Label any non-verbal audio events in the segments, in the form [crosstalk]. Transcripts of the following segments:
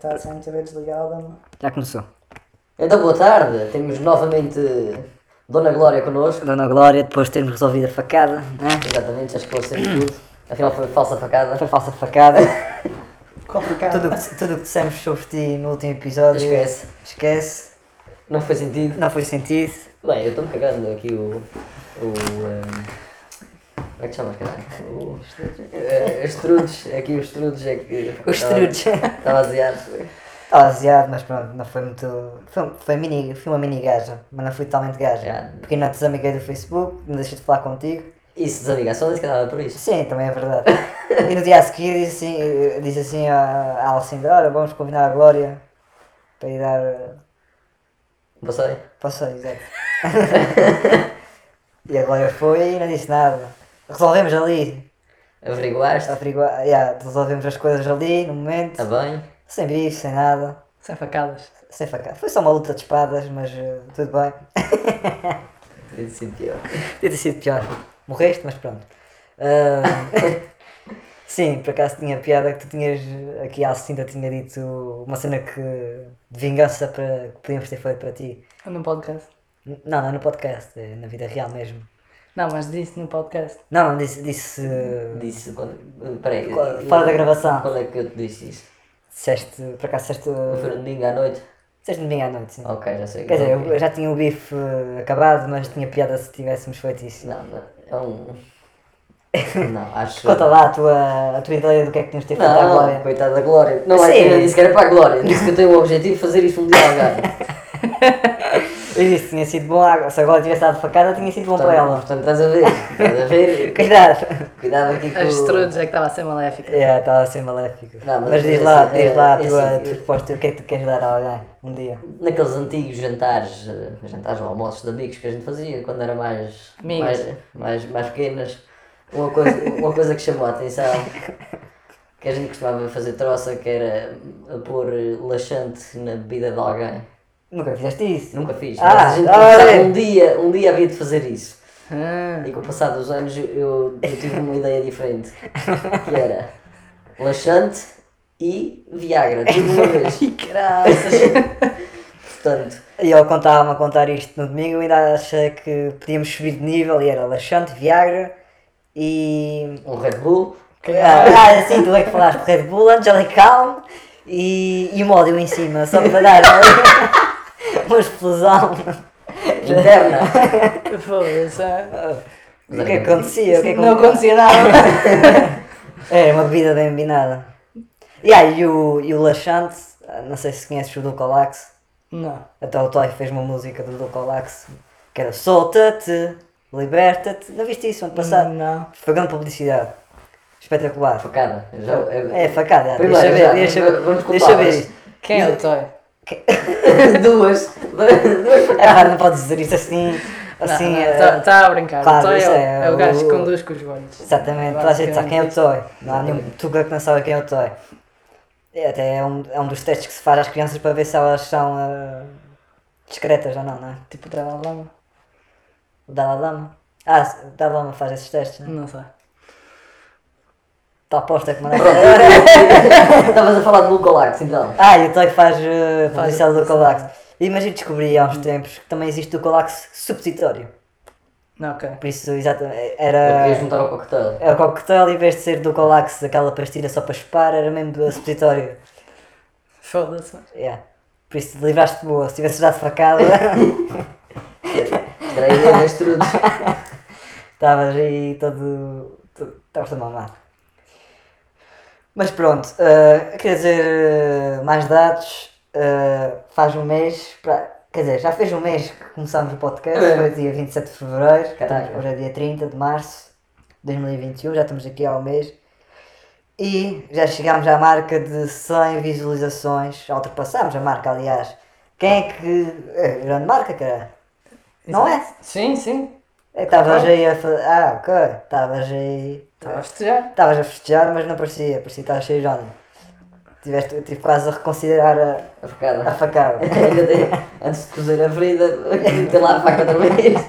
está sem TV desligada. Já começou. Então, boa tarde. Temos novamente Dona Glória connosco. Dona Glória, depois de termos resolvido a facada, né? Exatamente, já esclarecemos tudo. Afinal, foi falsa facada. Foi falsa facada. Complicado. tudo o que, tudo o que dissemos sobre ti no último episódio. Esquece. Esquece. Não foi sentido. Não foi sentido. Bem, eu estou-me cagando aqui o. o. Um, como é que chamas, caralho? O. eh, Os trudes. Aqui os trudes é que. Os trudes. Estava aziado. Estava aziado, mas pronto, não foi muito. Foi, foi, mini, foi uma mini gaja, mas não fui totalmente gaja. Já. Porque não te desamiguei do Facebook, não deixei de falar contigo. Isso, desamiga, só disse que andava por isso. Sim, também é verdade. e no dia a seguir disse assim, disse assim à à Alcinda, olha, vamos convidar a Glória para ir dar. Passei. Passei, exato. [laughs] e a Glória foi e não disse nada. Resolvemos ali, Averiguaste. averiguar, yeah, resolvemos as coisas ali, no momento, Está bem. sem bife, sem nada, Sem facadas. sem facada. Foi só uma luta de espadas, mas eh, tudo bem. [laughs] Podia ter sido pior. Podia ter sido pior. Morreste, mas pronto. Ah, [laughs] sim, por acaso tinha piada que tu tinhas, aqui a Alcinda tinha dito uma cena que, de vingança para, que podíamos ter feito para ti. No podcast. N- Não, não no podcast, é na vida real mesmo. Não, mas disse no podcast. Não, não, disse, disse Disse quando. Peraí. Qual- fora da gravação. Quando é que eu te disse isso? Disseste, por acaso disseste. Foi no domingo à noite? Disseste domingo à noite, sim. Ok, já sei. Quer dizer, eu já tinha o bife eh, acabado, mas tinha piada se tivéssemos feito isso. Não, não, é um. Não, [laughs] acho. Conta lá a tua, a tua ideia do que é que tínhamos de ter feito à Não, Glória. coitada da Glória. Não é Sim. que eu disse que era para a Glória. Disse que eu tenho o objetivo de fazer isto um dia ao. [laughs] Eu disse que tinha sido bom, ah, se a Glória tivesse dado facada, tinha sido bom para Portanto, ela. portanto, estás a ver? Estás a ver? [laughs] Cuidado! Cuidado aqui com As trudes é que estava a ser maléfica. É, estava a ser maléfico. Não, mas mas diz é lá, assim, diz lá a é tua, assim, a tua resposta, o que é que tu queres dar a alguém um dia? Naqueles antigos jantares, eh, jantares ou almoços de amigos que a gente fazia quando era mais, Amigos. mais, mais, mais pequenas, uma coisa, uma coisa que chamou a atenção, que a gente costumava fazer troça, que era a pôr laxante na bebida de alguém. Nunca fizeste isso? Nunca fiz, Ah, mas a gente ah, é. um dia, um dia havia de fazer isso. Ah, E com o passar dos anos eu, eu, tive uma ideia diferente, que era laxante e Viagra, tudo uma [laughs] vez. Graças! Portanto, E ele contava-me a contar isto no domingo, eu ainda achei que podíamos subir de nível e era laxante, Viagra e. um Red Bull, Ah, ah, sim, tu é que falaste Red Bull, Angelic Calm e, e o módio em cima, só para dar [laughs] uma explosão. interna. foda-se. ah. O que é que acontecia? O que é que Não acontecia nada. Era [laughs] uma bebida bem combinada. E aí, e o, e o laxante, ah, não sei se conheces o Dulcolax, Não. até o Toy fez uma música do Dulcolax que era Solta-te, liberta-te. Não viste isso ano passado? Não. Foi grande publicidade. Espetacular. Facada. Já, É facada, Primeiro, deixa já, ver, deixa ver, vamos deixa ver. Quem é o Toy? [laughs] duas. duas pá, não podes dizer isso assim, assim, eh, Está tá a brincar. claro, o Toy é, o- é é o gajo que conduz com os olhos. exatamente, toda a gente sabe quem é o Toy, não há nenhum tuga que não sabe quem é o Toy. É, até é um, é um dos testes que se faz às crianças para ver se elas são eh, discretas ou não, não é? Tipo o Dalai Lama. O Dalai Lama. Ah, o Dalai Lama faz esses testes, não é? Não sei. Está aposta que mandaste. [laughs] Estavas a falar de Lucolax então. Ah, e o Toy faz uh, publicidade do publicidade. Colax. E mas eu descobri há uns tempos que também existe o Colax supositório. Ok. Por isso, exatamente, Eu era. queria juntar ao coquetel. É o coquetel, em vez de ser do Colax aquela pastilha só para chupar, era mesmo do supositório. Foda-se. Yeah. Por isso livraste boa, se tivesse dado facada, Era a ideia das trudes. [laughs] estavas aí todo. todo- Estavas todo mamado. Mas pronto, uh, quer dizer, uh, mais dados, uh, faz um mês, pra- quer dizer, já fez um mês que começámos o podcast, É. foi dia 27 de Fevereiro, hoje é dia 30 de Março de 2021, já estamos aqui há um mês. E já chegámos à marca de 100 visualizações, já ultrapassámos a marca aliás. Quem é que. É, grande marca, cara. Não é? Sim, sim. É Estavas aí a fazer. Ah, ok. Estavas aí. Estava a festejar. Estavas a festejar, mas não parecia, parecia que estavas cheio de onda. Tiveste, tive quase a reconsiderar a, A a facada. [laughs] facada. Ainda tem- Antes de cozer a ferida, tem lá a faca outra vez.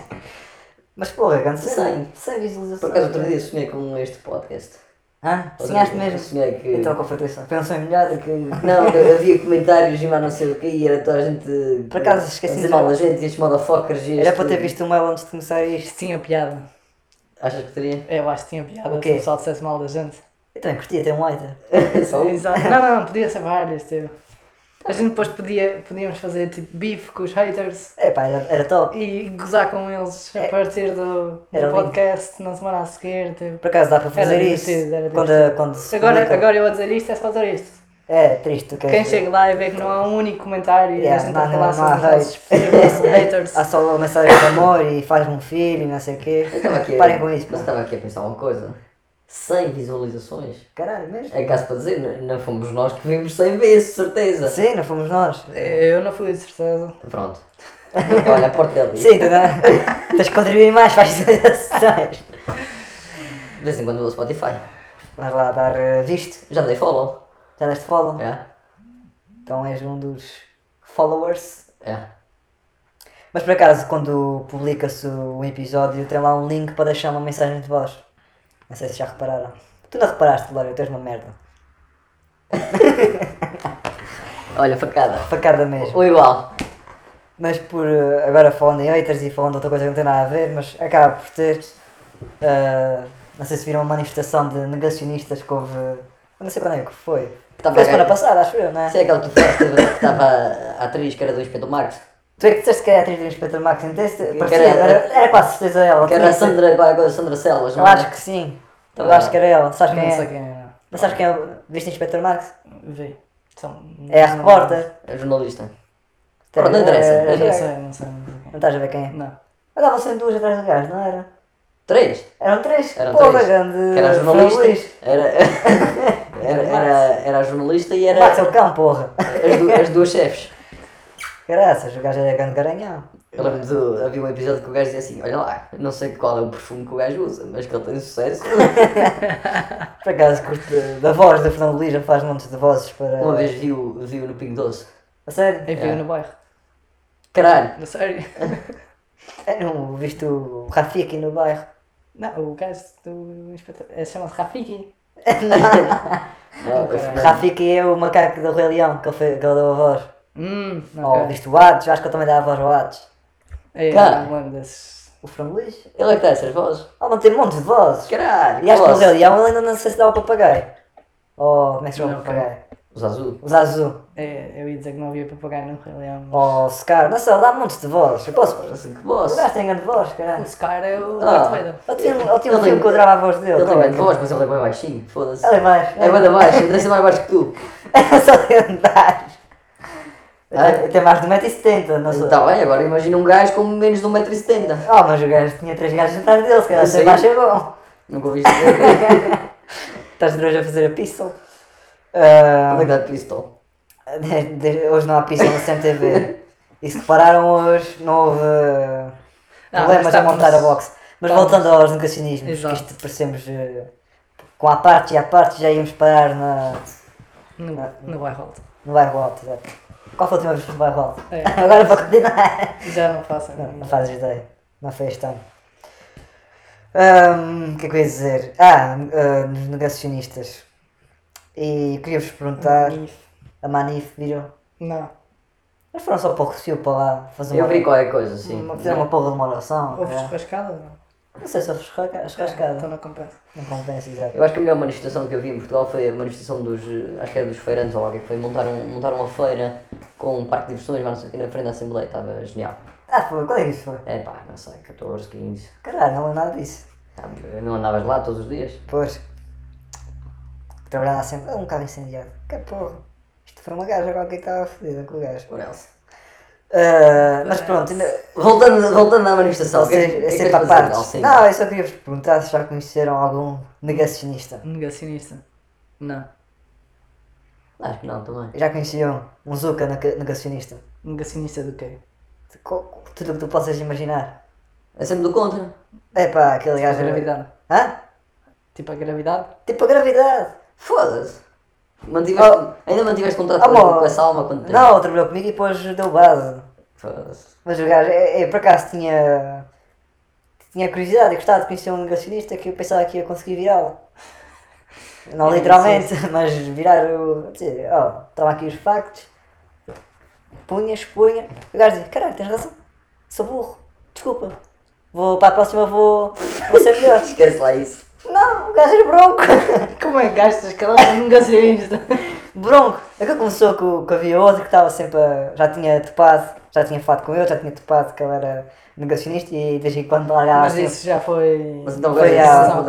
Mas porra, grande cena. 100. 100 visualizações. Por acaso outro dia sonhei com este podcast. Hã? Sonhaste mesmo? Sonhei que. Então qual foi a tua sonho? Um sonho melhor do que. Não, havia comentários e mais não sei o que e era toda a gente. Por acaso esqueci a de dizer mal da gente e estes motherfuckers e Era este- para ter visto o mail antes de começar isto. Isto tinha piada. Achas que teria? Eu acho que tinha piada O quê? se o pessoal dissesse mal da gente. Eu também curtia ter um lighter. [laughs] Só um? Exato. Não, não, não, podia ser várias, tipo. A gente depois podia, podíamos fazer tipo bife com os haters É pá, era, era top. e gozar com eles a É. partir do, do Era lindo. podcast na semana a seguir. Tipo. Por acaso dá para fazer isso. quando, quando Agora, publica. agora eu a dizer isto é só dizer isto. É triste, queres Quem chega lá e vê que não há um único comentário e Yeah, a gente não, a falar sobre haters. Há só mensagem de amor e faz um filho e não sei o quê. Eu estava aqui, Parem com isso, mas estava aqui a pensar uma coisa. 100 visualizações. Caralho, mesmo? É caso para dizer, não, não fomos nós que vimos 100 vezes, certeza. Sim, não fomos nós. Eu não fui de certeza. Pronto. [laughs] Olha, a porta dele. Sim, tu não. Tens que contribuir mais para as visualizações. De vez em quando vou ao Spotify. Vais lá dar eh, visto. Já dei follow. Já deste follow. É? Então és um dos followers. É. Mas por acaso, quando publica-se o episódio, tem lá um link para deixar uma mensagem de voz. Não sei se já repararam. Tu não reparaste, Lório, tu és uma merda. [laughs] Olha, facada. Facada mesmo. Ou igual. Mas por eh, agora falando em haters e falando de outra coisa que não tem nada a ver, mas acaba por ter. eh, não sei se viram uma manifestação de negacionistas que houve. Eu Não sei quando é que foi. Tava Foi semana a- passada, acho eu, não é? Se é aquela que tu falaste que estava a atriz que era do Inspector Marx. Tu é que disseste que é a atriz do Inspector Max, não disseste? Que Parecia, era- era, era quase certeza ela. Que era a. Sandra, a? Sandra Celas, Eu não é? acho que sim. Eu Tá acho que era ela. Sabes quem não é? sei quem é. Não sabes quem é? Viste o Inspector Max? Vi. São- É a repórter. É jornalista. Pronto, não interessa. é- Eu é- não sei, não sei. Não sei estás a ver quem é? Não. Andavam sempre duas atrás do gajo, não era? Três? Eram três? Eram Porra, três. grande. Que era jornalista. Era, [laughs] era, era, era a jornalista e era Max é o cão, porra. as, du- as duas chefes. Graças, o gajo era grande garanhão. Eu lembro de havia um episódio que o gajo dizia assim: Olha lá, não sei qual é o perfume que o gajo usa, mas que ele tem sucesso. [laughs] Por acaso, curto da voz da Fernando ele faz montes de vozes para. Uma vez viu, viu no Pingo Doce. A sério? Eu vi É. no bairro. Caralho! Na sério. [laughs] É, não viste o Rafiki no bairro. Não, o gajo do inspetor. É, Chama-se Rafiki. [laughs] Não, fui- Rafiki é o macaco do Rei Leão que ele, que ele deu a voz. Hum, Ou ok. viste o Hades, acho que ele também dá a voz ao Hades. É, Cara. não lembro desses. O Luís. Ele é que dá essas vozes. Ele não tem montes de vozes. Caralho! E acho que posso. Rei Leão ele ainda não sei se dá o papagaio. Ou como é que se chama o Não, papagaio? Os azul. O Zazu. É, eu ia dizer que não havia papagaio no Rei Leão. mas- Ou o Scar. Não sei, ele dá montes de vozes. Eu posso. Assim, que O voz. gajo tem grande voz, O caralho. Scar é o Ah. Darth Vader. Ele tinha, um filme tem- que eu adorava a voz dele. Ele tem é grande voz, mas ele é bem baixinho. Foda-se. Ele é baixo. É bem baixo, ele deve ser mais baixo que tu. [laughs] É só de andar. Ah? Eu tenho mais de 1,70m, não sou. Está bem, agora imagina um gajo com menos de 1,70m. Oh, mas o gajo tinha três gajos atrás dele, se calhar Eu ser sei. baixo é bom. Nunca ouviste dizer. [laughs] [laughs] Estás de hoje a fazer a pistol? Ah, Onde é que pistol? hoje não há pistol na CMTV. E se repararam hoje, não houve uh, Ah, problemas mas a montar a box. Mas voltando aos negacionismos, que Exato. isto parecemos uh, com a parte e a parte já íamos parar na, No, no bairro alto. no bairro alto. exato. Qual foi a última vez que no bairro alto? É. [laughs] Agora para continuar. Já não faço. Não, não fazes ideia. Não foi este ano. O que é que eu ia dizer? Ah, ah, nos negacionistas. E queria-vos perguntar, Nif. a Manif viram? Não. Mas foram só para o Recio para lá fazer Eu uma, vi qualquer coisa, sim. uma, fizeram uma porra de uma oração. Houve é. churrascada? Não. Não sei se houve churrasca- churrascada. Então não compensa. Não compensa, exato. Eu acho que a melhor manifestação que eu vi em Portugal foi a manifestação dos, eh, acho que era dos feirantes ou alguém que foi montar, um, montar uma feira com um parque de diversões, mas não sei o que, na frente da Assembleia, estava genial. Ah, foi. Qual é que isso foi? É pá, não sei, 14, 15. Caralho, não lembro nada disso. Ah, Não andavas lá todos os dias? Pois. Trabalhar lá sempre. Um bocado incendiado. Que porra. Isto foi uma gaja qualquer que estava fodida com o gajo. Por else. Ah, mas pronto, ainda. Voltando, voltando à manifestação, que é que- é é sempre à parte. Não, eu só queria vos perguntar se já conheceram algum negacionista. Negacionista. Não. Acho que não, também. Já conheciam um Zuka nega- negacionista? Negacionista do quê? Co- Tudo o que tu possas imaginar. É sempre do contra. É pá, aquele A gajo. gravidade. Hã? Tipo a gravidade? Tipo a gravidade. Foda-se. Mantiveste, ainda mantiveste contato com, amor. com essa alma quando tempo? Não, trabalhou comigo e depois deu base. Foda-se. Mas o gajo, é, é, por acaso tinha. Tinha curiosidade e gostava de conhecer um negacionista que eu pensava que ia conseguir virá-lo. [laughs] Não É, literalmente, mas virar o. dizer, ó, toma aqui os factos. Punha, expunha. O gajo dizia, caralho, tens razão. Sou burro. Desculpa. Vou para a próxima vou, vou ser melhor. [laughs] Esquece lá isso. Não, o gajo era bronco. [laughs] Como é que gastas cada um negacionista? Bronco. Aquilo começou com, com havia outro que estava sempre a, Já tinha topado, já tinha falado com ele, já tinha topado que ele era negacionista e de vez em quando largava Mas assim. isso já foi. Mas então Foi a-.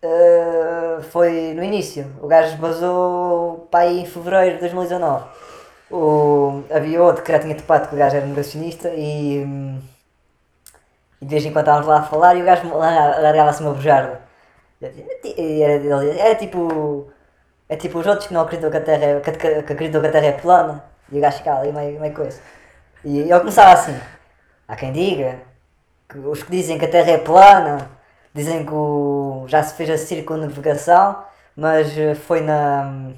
Uh, foi no início. O gajo basou para aí em fevereiro de 2019. O, havia outro que já tinha topado que o gajo era negacionista e, hum, e de vez em quando estávamos lá a falar e o gajo larga- largava-se uma bujarda. Era, era tipo. É tipo os outros que não acreditam que a Terra é, que, que- acreditam que a Terra é plana e o gajo ficava ali meio, meio coisa. E ele começava assim. Há quem diga que os que dizem que a Terra é plana dizem que o- já se fez a circunnavegação, mas eh, foi na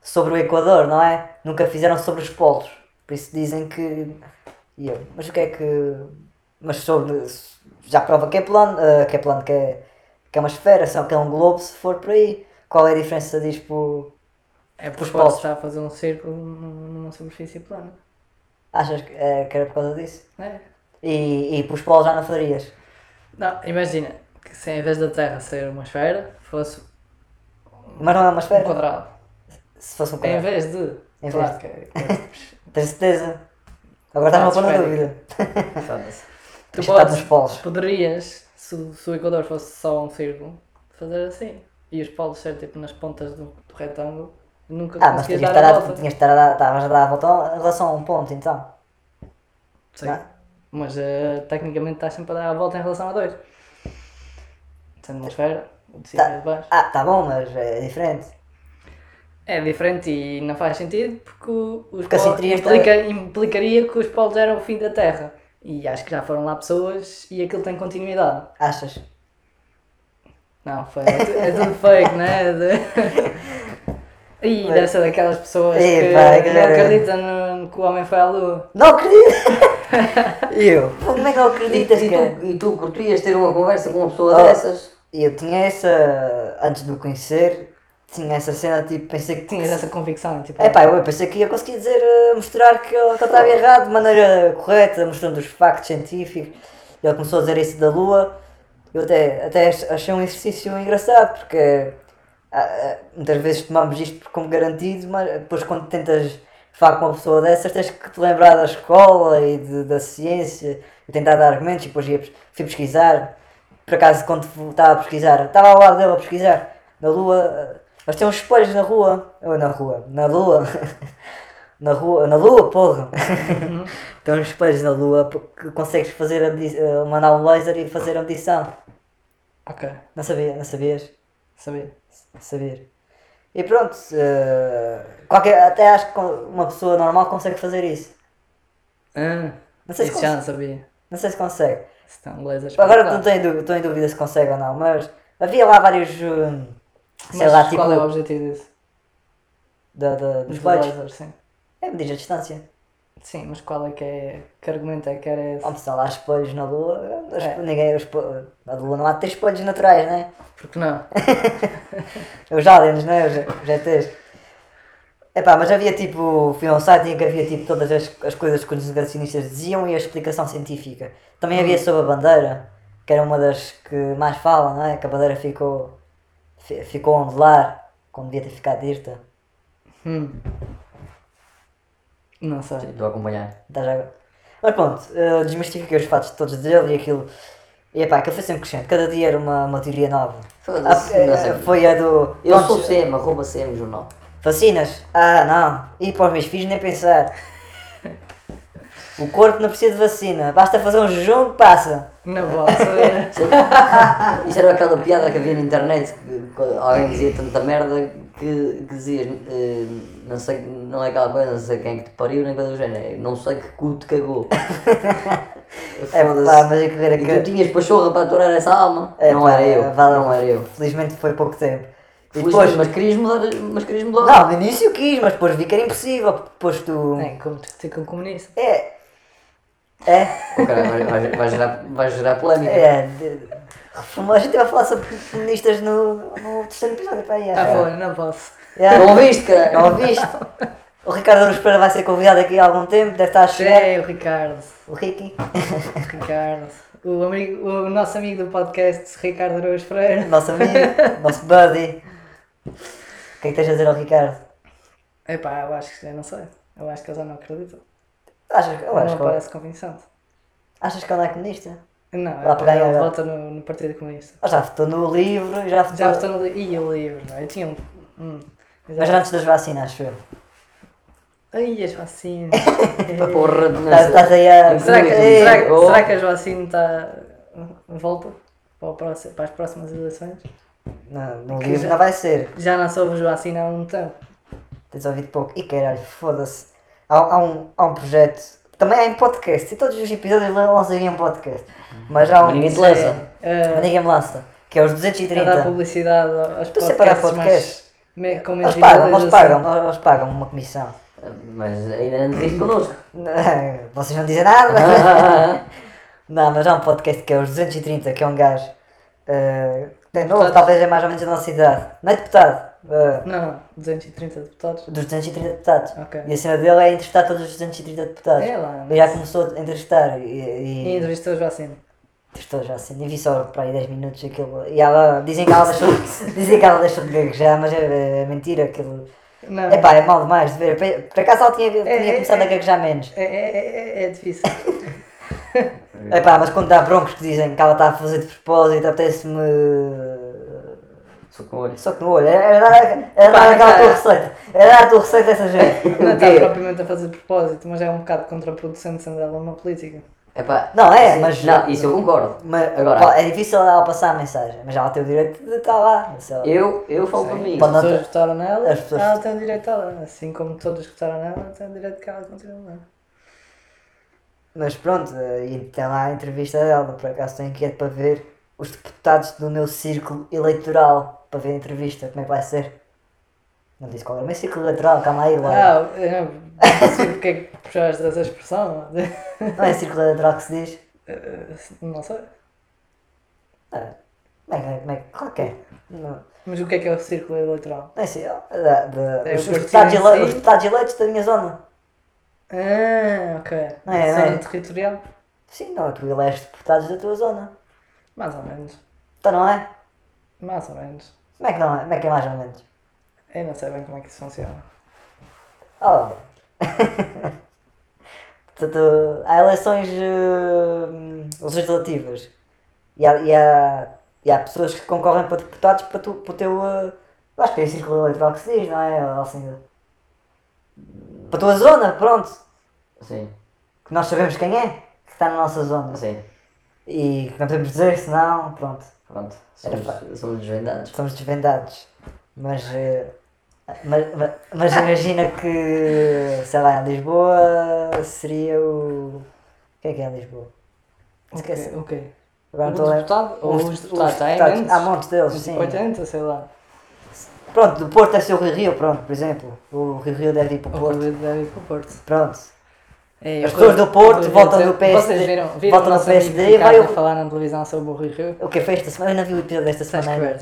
sobre o Equador, não é? Nunca fizeram sobre os polos. Por isso dizem que. E eu, mas o que é que. Mas sobre. Já prova que é plano, eh, que é plano, que é, que é uma esfera, só que é um globo se for por aí. Qual é a diferença disto pro. É porque polos. pode estar a fazer um círculo num- numa superfície plana. Achas que, eh, que era por causa disso? É. E, e os polos já não farias? Não, imagina que se em vez da Terra ser uma esfera, fosse Mas não é uma um esfera? quadrado. Se fosse um Em quadrado. vez de. Em claro vez que é- [laughs] Tens certeza? Agora estás-me a pôr na dúvida. Tu podes, nos polos. poderias, se, o- se o Equador fosse só um círculo, fazer assim. E os polos ser tipo nas pontas do, do retângulo. Nunca Ah, mas tinhas de estar a a, tinhas estar a estavas a dar a volta em relação a um ponto, então. Sim. Não. Mas eh, tecnicamente estás sempre a dar a volta em relação a dois. Sendo uma esfera, o de cima Tá. e de baixo. Ah, tá bom, mas é diferente. É diferente e não faz sentido porque os Porque assim polos de- implica, implicaria que os polos eram o fim da Terra. E acho que já foram lá pessoas e aquilo tem continuidade. Achas? Não, foi, é, tu- é tudo fake, não é? De... E Mas- deve ser daquelas pessoas Ei, que pá, que não acreditam no, que o homem foi à lua. Não acredito! E [laughs] eu? Pô, Como é que não E, acreditas, e cara? tu, e tu curtias ter uma conversa com uma pessoa Oh. dessas? Eu tinha essa. Antes de o conhecer, tinha essa cena, tipo, pensei que. Tinhas essa convicção, tipo. É pá, eu pensei que ia conseguir dizer, eh, mostrar que ele estava errado de maneira correta, mostrando os factos científicos. Ele começou a dizer isso da Lua. Eu até, até ach- achei um exercício engraçado, porque ah, ah, muitas vezes tomamos isto como garantido, mas depois quando tentas falar com uma pessoa dessas, tens que te lembrar da escola e de- da ciência e tentar dar argumentos. E depois ia, fui pesquisar. Por acaso, quando estava a pesquisar, estava ao lado dele a pesquisar. Na Lua, ah, mas tem uns espelhos na rua. Ou na rua, na Lua. [laughs] na rua, na Lua, porra. [laughs] tem uns espelhos na Lua porque consegues fazer ah, mandar um laser e fazer a medição. Ok, Não sabia, não sabias? sabia. Saber. E pronto, eh, qualquer, até acho que uma pessoa normal consegue fazer isso. Ah, Não sei se já consegue. não sabia. Não sei se consegue. Se está um laser Agora espetacular. não tenho, dú- estou em dúvida se consegue ou não, mas havia lá vários. eh, sei Mas lá, tipo. qual é o objetivo disso? da, da, dos sim. É medir a distância. Sim, mas qual é que é. Que argumento é que era esse? Como estão lá espelhos na Lua, É. ninguém. Os, na Lua não há de ter espelhos naturais, né? Porque não? [laughs] Os aliens, né? Os, os GTs. Epá, mas havia tipo. Fui a um site em que havia tipo todas as, as coisas que os negacionistas diziam e a explicação científica. Também havia sobre a bandeira, que era uma das que mais falam, não é? Que a bandeira ficou. Fi- ficou a ondular, quando devia ter ficado dirta. Hum. Não sei. Estou a acompanhar. Estás a... Mas pronto, eh, desmistifiquei os fatos todos dele e aquilo. E epá, aquilo foi sempre crescente. Cada dia era uma, uma teoria nova. Foda-se, Ah, eh, sei. foi a do. Eu pronto, sou CM, arroba CM Jornal. Vacinas? Ah, não. E para os meus filhos nem pensar. [laughs] O corpo não precisa de vacina. Basta fazer um jejum que passa. Não vou saber. Isso era aquela piada que havia na internet, que alguém dizia tanta merda que, que dizias, eh, não sei, não é aquela coisa, não sei quem é que te pariu, nem coisa do género, é, não sei que cu te cagou. [laughs] É pá, mas aquilo era E tu que. tinhas pachorra para aturar essa alma? É, não pá, era eu, vale- não era eu. Felizmente foi pouco tempo. E depois. mas querias mudar, mas querias mudar. Não, no início quis, mas depois vi que era impossível. Depois tu. É, como discutir com o comunista. É. É. Oh, caralho, vai, vai, vai gerar, vai gerar polémica. É. de- Reformou, a gente vai falar sobre feministas no, no terceiro episódio. Pá, aí, Ah, acho. foi, não posso. Yeah. Não ouviste, cara? Não ouviste? O Ricardo Aruz Pereira vai ser convidado aqui há algum tempo, deve estar a chegar. É, o Ricardo. O Ricky, O Ricardo. O, amigo, o nosso amigo do podcast, Ricardo Araújo Freire. nosso amigo, nosso buddy. O que é que tens a dizer ao Ricardo? Epá, eu acho que, eu não sei. Eu acho que ele já não acredita. Achas, eu não acho, que, parece convincente. achas que ele é comunista? Não, Lá para ele ganhar. vota no, no Partido Comunista. Ele já votou no livro, já votou. Já votou no livro. Ih, o livro, não é? Eu tinha um. Hum, Mas antes das vacinas, acho eu. Ai, as vacinas. [laughs] Porra, de Estás estás aí a. será, que, Ei, será, que, Oh. será que as vacinas está. volta para, o próximo, para as próximas eleições? Não, no Que livro já- não vai ser. Já não soubes vacina há um tempo. Tens ouvido pouco. E caralho, foda-se. Há, há, um, há um projeto. Também há em podcast. E todos os episódios lançam em podcast. Mas há um. Ninguém te lança. É, Mas ninguém me lança. Que é os a dar 230. publicidade aos Estou a dar podcasts, podcast. mas me- com menos Eles pagam, eles visualização. pagam, eles pagam uma comissão. Mas ainda não dizes connosco. [laughs] Vocês não dizem nada. [laughs] Não, mas há um podcast que é os 230, que é um gajo. eh, é novo, Deputado? talvez é mais ou menos da nossa idade. Não é deputado. Eh, Não, não, 230 deputados. dos 230 deputados. Ok. E a cena dele é entrevistar todos os 230 deputados. É lá. Ele já começou a entrevistar e, E e entrevistou os vacinas. entrevistou já assim, e vi só para aí 10 minutos aquilo. E ela, dizem que ela deixou, [laughs] dizem que ela deixou de gaguejar, mas é, é mentira aquilo. Não. Epá, é mal demais de ver. Por- acaso ela tinha, tinha é, começado é. a gaguejar menos. É, é, é, é difícil. [laughs] Epá, mas quando dá broncos que dizem que ela está a fazer de propósito, apetece-me. Só com o olho. Só que no olho. Era dar, era dar aquela tua receita. Era dar a tua receita dessa gente. [laughs] Não O está propriamente a fazer propósito, mas é um bocado contraproducente sendo ela uma política. Epá, Não, é, sim, mas- Não, isso eu concordo. Mas, Agora- pá, é difícil ela passar a mensagem, mas ela tem o direito de estar lá. Eu, eu falo para mim. As pessoas votaram nela, As pessoas- ela tem o direito a ela. Assim como todos que votaram nela, ela tem o direito que ela continue lá. Mas pronto, eh, e tem lá a entrevista dela, por acaso estou inquieto para ver os deputados do meu círculo eleitoral, para ver a entrevista, como é que vai ser. Não disse qual é o meu círculo eleitoral, calma aí, lá. Ah, eu não sei porque é que puxaste essa expressão. Não é círculo eleitoral que se diz? Eh, Não sei. Ah, Como é que como é qual que é? Não, Mas o que é que é o círculo eleitoral? sei, ó, da- da- É os, deputados ele- si? os deputados eleitos da minha zona. Ah, ok. É, não Zona é? territorial? Sim, não, tu eleges deputados da tua zona. Mais ou menos. Então não é? Mais ou menos. Como é que não é? Como é que é mais ou menos? Eu não sei bem como é que isso funciona. Oh. [laughs] Portanto, há eleições eh, legislativas e há, e, há, e há pessoas que concorrem para deputados para, tu, para o teu. eh, acho que é círculo eleitoral que se diz, não é? Ou Assim, para a tua zona, pronto. Sim, Que nós sabemos quem é que está na nossa zona. sim. E que não podemos dizer, senão, pronto, Pronto. Era Somos, somos desvendados. somos desvendados. Mas, eh, mas, mas, mas imagina que, sei lá, em Lisboa seria o. Quem é que é em Lisboa? Esquece. Ok, ok. Agora O estou a deputado? Ou os deputados? Há deputados. imensos. Há montes deles, sim. 80, sei lá. Pronto, do Porto deve ser o Rio Rio, pronto, por exemplo. O Rio Rio deve ir para o O Porto. Porto deve ir para o Porto. Pronto. É, As eu- pessoas do Porto eu- votam eu- no PSD, Vocês viram, viram votam no PSD, vai o- falar na televisão sobre o Rio Rio? O que é esta semana? Eu não vi o episódio desta semana. ainda.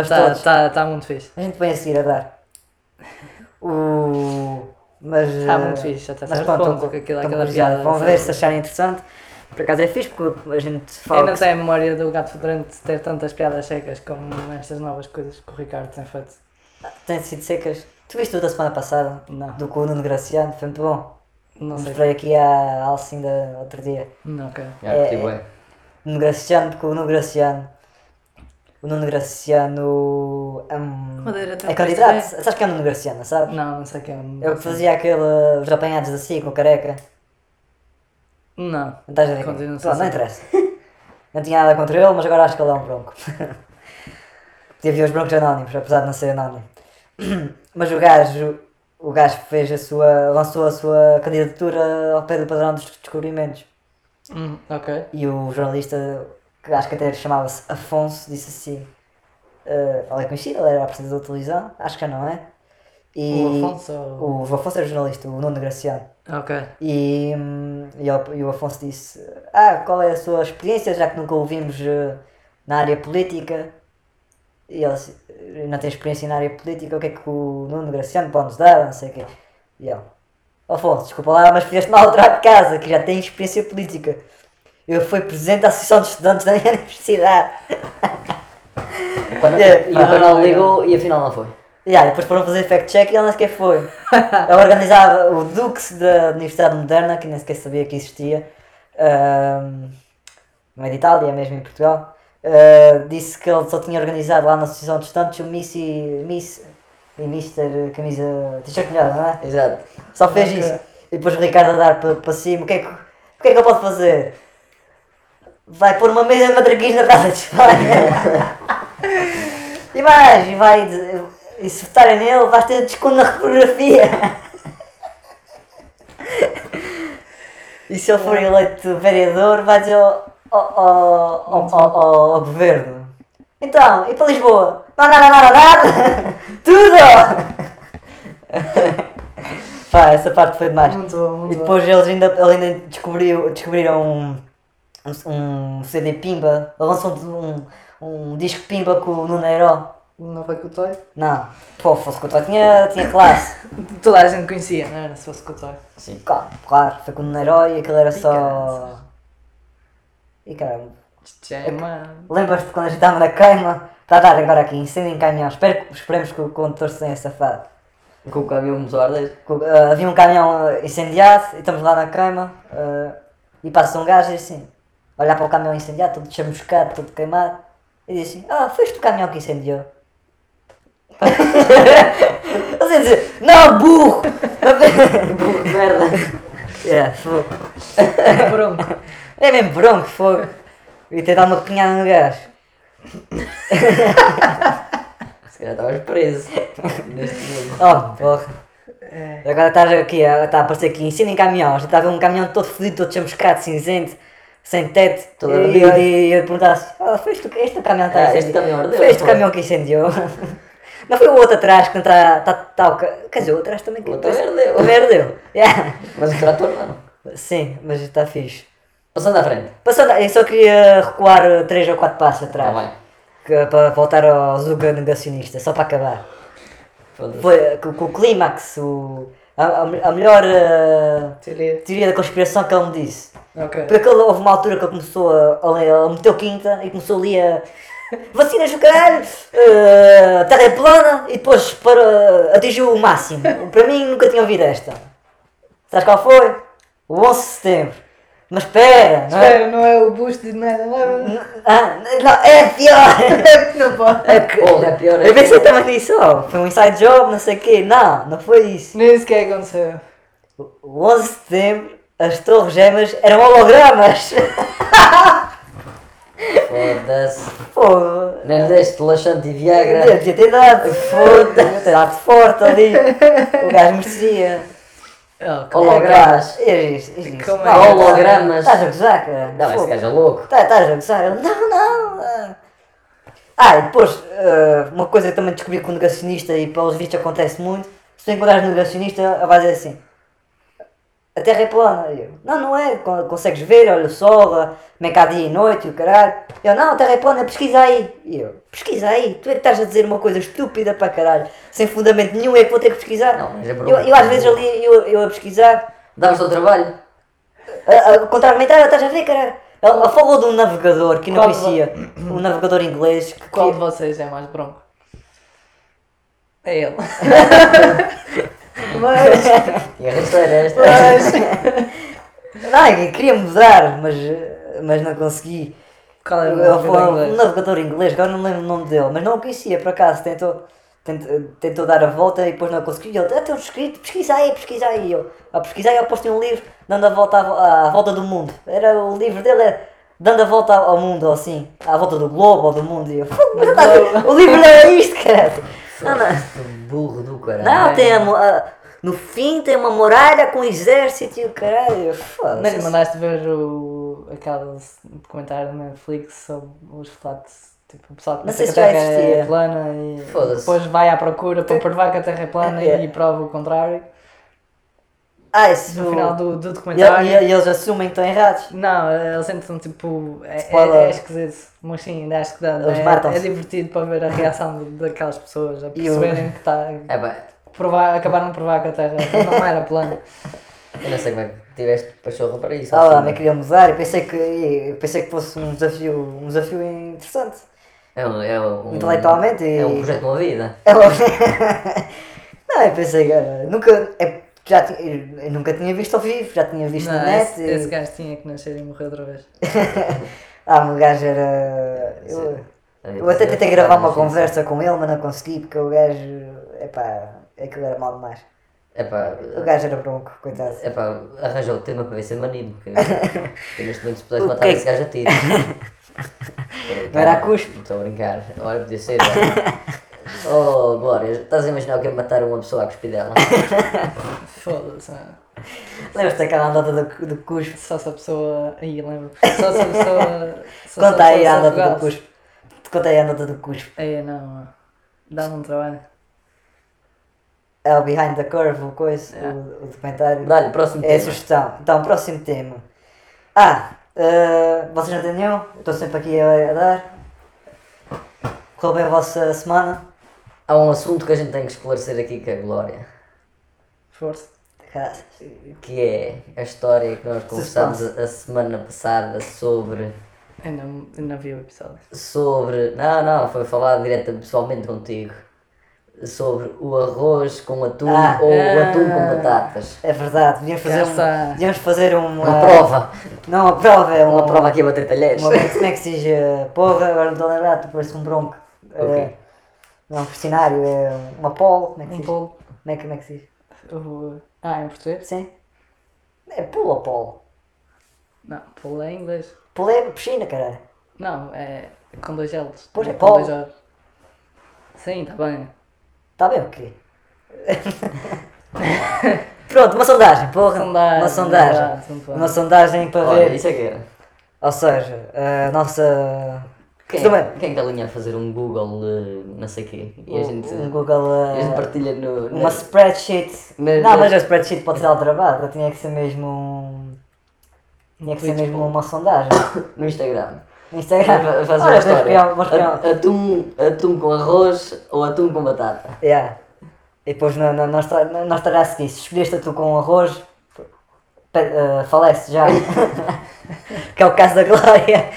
Está tá, tá muito fixe. A gente põe a seguir a dar. O... Mas. Está eh, muito fixe, até mas certo pronto, ponto, aquilo, aquela piada. Vão ver se acharem interessante. Por acaso é fixe porque a gente fala. Eu não tenho a memória do gato fedorento ter tantas piadas secas como estas novas coisas que o Ricardo tem feito. Têm sido secas. Tu viste o da semana passada? Não. Do com o Nuno Graciano, foi muito bom. Não sei. Mostrei aqui à Alcinda outro dia. Não, ok. É, é. Nuno Graciano, porque o Nuno Graciano. O Nuno Graciano. Madeira tem é um candidato. Sabes quem é o Nuno Graciano, sabes? Não, não sei quem é. É o que fazia aquele. Os apanhados assim com careca. Não. Não estás a ver? Pronto, não saber. interessa. Não tinha nada contra ele, mas agora acho que ele é um bronco. Podia ver os broncos anónimos, apesar de não ser anónimo. [clears throat] Mas o gajo, o gajo fez a sua, lançou a sua candidatura ao pé do padrão dos descobrimentos. Hum, ok. E o jornalista, que acho que até chamava-se Afonso, disse assim: eh, ele é conhecido, ele era apresentador de televisão, acho que já não é. E O Afonso ou- o Afonso era jornalista, o Nuno Graciano. Ok. E, hum, e, o, e o Afonso disse: Ah, qual é a sua experiência, já que nunca ouvimos eh, na área política. E ele não tem experiência na área política, o que é que o Nuno Graciano pode nos dar, não sei o quê. E ele, Afonso, desculpa lá, mas fizeste mal trabalho de casa, que já tem experiência política. Eu fui presidente da Associação de Estudantes da minha [laughs] universidade. Quando- É, E ligou e afinal não foi. E aí, depois foram fazer fact-check e ele nem sequer foi. [laughs] Ele organizava o Dux da Universidade Moderna, que nem sequer sabia que existia. ahm, não é de Itália, é mesmo em Portugal. Ah, disse que ele só tinha organizado lá na Associação de Estudantes o Miss e Miss e Mister Camisa T-shirt molhada, não é? Exato. Só fez isso. E depois o Ricardo a dar para pa cima, o que, é que, o que é que ele pode fazer? Vai pôr uma mesa de matraquins na Praça de Espanha. [laughs] e mais, e vai. E se votarem nele, vais ter desconto na fotografia. [laughs] e se ele for eleito vereador, vai dizer ao, ao, ao, ao, governo. Então, e para Lisboa? Não, nada, nada, nada! Tudo! [laughs] Pá, essa parte foi demais. Muito bom, muito E depois eles ainda, ele ainda descobriu, descobriram um, um, um CD Pimba, ele lançou um, um disco Pimba com o Nuno Herói. bom. Não foi com o Toy? Não, pô, fosse com o Toy, tinha, tinha classe. [laughs] Toda a gente conhecia, não era? Se fosse com o Toy. Sim. Claro, claro, foi com o Nuno Herói e aquilo era só. E caramba, Isto já é uma. lembras-te quando a gente estava na queima? Está a dar agora aqui, incêndio em caminhão. Espero, esperemos que o condutor se tenha safado. Com o caminhão arder. Co- ah, havia um caminhão incendiado e estamos lá na queima ah, e passa um gajo e diz assim, olhar para o caminhão incendiado, todo chamuscado, todo queimado, e diz assim, ah, foste o caminhão que incendiou. [laughs] Iam dizer, não, burro! [laughs] Burro de merda. [laughs] é, fogo. Pronto. É mesmo bronco, fogo. E ter dado uma pinhada no gajo. [laughs] Se calhar estavas preso. Neste momento. Oh, porra. É. Agora estás aqui, a- está a aparecer aqui, em caminhão. A gente está a ver um caminhão todo fodido, todo chamuscado, cinzento, sem teto. Todo e, ardido. e, eu perguntar assim, ah, foi este, este caminhão que Ah, está este caminhão ardeu, Foi este foi. caminhão que incendiou. [laughs] Não foi o outro atrás que não está. Tá, tá, o quer dizer, o atrás também que O outro ardeu. Também [laughs] ardeu. Yeah. Mas o trator não. Sim, mas está fixe. Passando à frente. Passando, eu só queria recuar 3 ou 4 passos atrás. Tá bem. que- para voltar ao Zuga negacionista, só para acabar. Foi com, com o clímax, o, a, a- melhor eh, Teoria. teoria da conspiração que ele me disse. Ok. Porque ele, houve uma altura que ele começou a, a, meter o quinta e começou ali a. Vacinas do caralho, eh, terra é plana e depois para, atingiu o máximo. Para mim nunca tinha ouvido esta. Sabes qual foi? O 11 de setembro. Mas espera, não é? Espera, não é o boost de nada. Não é? N- Ah, não, é pior! Não [laughs] pode. É que, Porra, é pior. eu pensei também nisso, ó, foi um inside job, não sei o quê. Não, não foi isso. Nem sequer aconteceu. O 11 de setembro, as torres gêmeas eram hologramas. [laughs] Foda-se. Pô, Nem deste laxante e eu Viagra. devia ter dado, foda-se, ter dado forte ali. O gajo merecia. Oh, Hologramas. É. Como é? Hologramas. Estás a gozar, cara. Não, esse gajo é louco. Tá- Estás a gozar? Não, não. ah. E depois, ah, uma coisa que também descobri com o negacionista e pelos vistos acontece muito, se tu encontrares um negacionista, ele vai dizer assim, a Terra é plana. Eu, não, não é, con- consegues ver, olha o sol, como é que há dia e noite e o caralho. Eu, não, a Terra é plana, pesquisa aí. E eu, pesquisa aí, tu é que estás a dizer uma coisa estúpida para caralho, sem fundamento nenhum, é que vou ter que pesquisar. Não, mas é eu, eu às vezes ali, eu, eu a pesquisar, Dá-vos ao trabalho. a, a contra-argumentar, estás a ver, caralho. Ele falou de um navegador que não Qual de conhecia, um navegador inglês que Qual de vocês é mais bronco? É ele. [laughs] Mas. [laughs] E a resta era esta. Mas. [laughs] Não, eu queria mudar, mas, mas não consegui. Qual é o nome um inglês? navegador inglês, agora não me lembro o nome dele, mas não o conhecia por acaso, tentou, tentou, tentou dar a volta e depois não conseguiu. Ele, até escrito, pesquisa aí, pesquisa aí. Eu, a pesquisar e eu postei um livro dando a volta à, à volta do mundo. Era o livro dele, era dando a volta ao mundo, ou assim, à volta do globo ou do mundo. E eu, "Fogo, mas não tá- o livro não era isto, cara. Burro do caralho. Não, tem a, a- no fim tem uma muralha com exército e o caralho. Foda-se. Mas mandaste ver o, aquele documentário da Netflix sobre os fatos. Tipo, o pessoal que Não pensa que a Terra é plana e depois vai à procura para provar que a Terra é plana É. e prova o contrário. Ah, isso no final do, do E, documentário. e- e eles assumem que estão errados. Não, eles entram tipo. É, é, é esquisito, mas sim, ainda acho que dá. Eles É, é divertido para ver a reação daquelas pessoas a E o- perceberem que está. [laughs] É pá, Provar, acabaram de provar que a Terra [laughs] não era plana. eu não sei como é que tiveste pachorra para isso. Ah lá, assim. nem queria mudar. Eu pensei que, pensei que fosse um desafio, um desafio interessante. É um, é um, Intelectualmente e- É um projeto de uma vida. É logo- [laughs] não, eu pensei que era- nunca, é, já tinha, eu nunca tinha visto ao vivo, já tinha visto Não, na net. esse, e- esse gajo tinha que nascer e morrer outra vez. [laughs] Ah, o gajo era. Eu, eu até tentei gravar uma conversa com ele, mas não consegui porque o gajo. Epá, aquilo era mal demais. É pá, O gajo era bronco, coitado. é pá, arranja o tema para ver se é maninho. Porque [laughs] neste momento se pudesse matar é esse gajo a tiro. [laughs] Não era a cuspe? Estou a brincar. Olha, podia ser. Oh, Glória, estás a imaginar o que é matar uma pessoa a cuspir dela? [laughs] Foda-se. mano. Lembras-te daquela andada do, do cuspe? Só se a pessoa. Aí lembro. Só se a pessoa. Só Conta a aí a andada do cuspe. Conta aí a andada do cuspe. Aí não, mano. Dá-me um trabalho. É o Behind the Curve, o coisa, É. o, o documentário. Dá-lhe, próximo É a tema. sugestão. Então, próximo tema. Ah, eh, vocês não têm nenhum? Eu Estou sempre aqui a, a dar. Correu bem a vossa semana? Há um assunto que a gente tem que esclarecer aqui com a Glória. Força. Que é a história que nós conversámos a, a semana passada sobre. Ainda, ainda vi o episódio. Sobre. Não, não, foi falar direto pessoalmente contigo. Sobre o arroz com atum Ah. ou o atum com Ah. batatas. É verdade, devíamos fazer, um, devíamos fazer uma, Uma prova. Não, uma prova é Uma prova aqui a bater talheres. Uma, como é que se diz? eh, Porra, agora não estou a lembrar, tu parece um bronco. Eh, Ok. Não, um questionário, é uma polo, como é que se Um diz? polo. Como é, que- como é que se diz? O- Ah, em português? Sim? É polo ou polo? Não, polo é em inglês. Polo é piscina, caralho. Não, é com dois L's. Pois é, com polo. dois. Sim, está bem. Está bem o quê? [laughs] Pronto, uma sondagem, porra. Sondagem, uma sondagem. muito bem. Uma sondagem para Olha, ver. isso é que era. Ou seja, a nossa. Quem, Também- quem é que alinha a fazer um Google eh, não sei quê? E a gente, um Google. a gente eh, partilha no. uma na- spreadsheet. Não, mas- mas a spreadsheet pode ser aldrabada, tinha que ser mesmo. um- Tinha que ser mesmo uma sondagem. [coughs] no Instagram. No Instagram. Fa- Faz Olha, uma história. Atum, atum com arroz ou atum com batata? Yeah. E depois na, na, na, na, história a seguir, se escolheste tu com arroz, pe- eh, falece já. [laughs] que é o caso da Glória.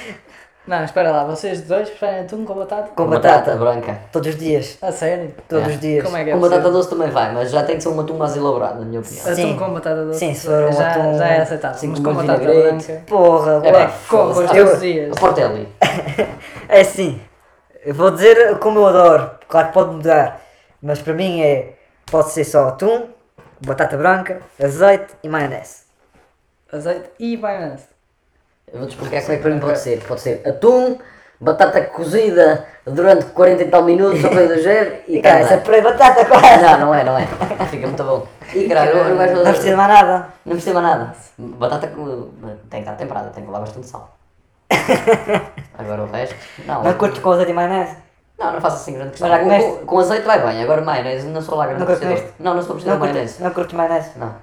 Não, espera lá, vocês dois preferem atum com batata? Com batata. branca. Todos os dias. A sério? Todos É. os dias. Como é que é Com batata possível? doce também vai, mas já tem que ser um atum mais elaborado, na minha opinião. Atum Sim. com batata doce? Sim, se for um já, atum- já é aceitável, Sim, mas com batata vinagrete. branca... Porra, É pá, com foda-se. os dias. A Portelli. [laughs] É assim, eu vou dizer como eu adoro, claro que pode mudar, mas para mim é, pode ser só atum, batata branca, azeite e maionese. Azeite e maionese. Eu vou-te explicar como é que para mim pode ser. Pode ser atum, batata cozida durante 40 e tal minutos, ou coisa do género, [laughs] e E cara, é carne. purê de batata quase. Não, não é, não é. Fica muito bom. E caralho, eu, eu vais Não precisa mais nada. Não precisa mais nada. Batata com- tem que estar temperada, tem que levar bastante sal. [laughs] Agora o resto, não. Não curtes com azeite e maionese? Não, não faço assim grande questão. Mas já Com, comeste? com, com azeite vai bem, agora maionese não sou lá grande Nunca apreciador. comeste? Não, não sou apreciador Não de maionese. não curtes maionese? Não.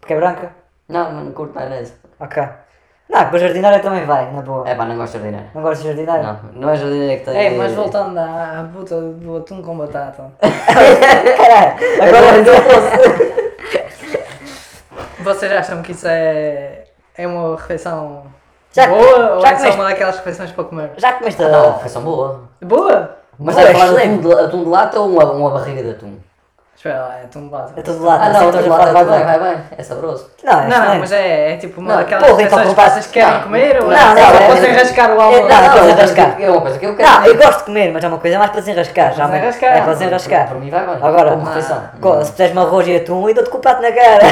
Porque é branca? Não, não curto maionese. Ok. Não, com a jardineira também vai, na boa. É pá, não gosto de jardineira. Não gosto de jardineira? Não, não é jardineira que tem. É, mas voltando à, à puta do atum com batata. [laughs] Caralho, agora então [laughs] Vocês acham que isso é, é uma refeição Já- boa ou já é só uma daquelas refeições para comer? já comeste Ah, não, a... foi só boa. Boa! Mas Boa, estás a falar de excelente. atum de, atum de lata ou uma, uma barriga de atum? Espera lá, é. É tudo lá, Ah, não, estás a lata falar, vai vai vai. É saboroso. Não, é Não, não, mas é, é tipo uma Não, daquelas porra, então que vocês querem Não. comer ou Não, é não, só é- para desenrascar o é- almoço? não, Não, não, é desenrascar. é uma coisa que eu quero. Não, eu gosto de comer, mas é uma coisa mais para desenrascar. Já Desenrascar. É para desenrascar. Para mim vai bem. Agora, co- se puseres-me arroz e atum, eu dou-te com o prato na cara.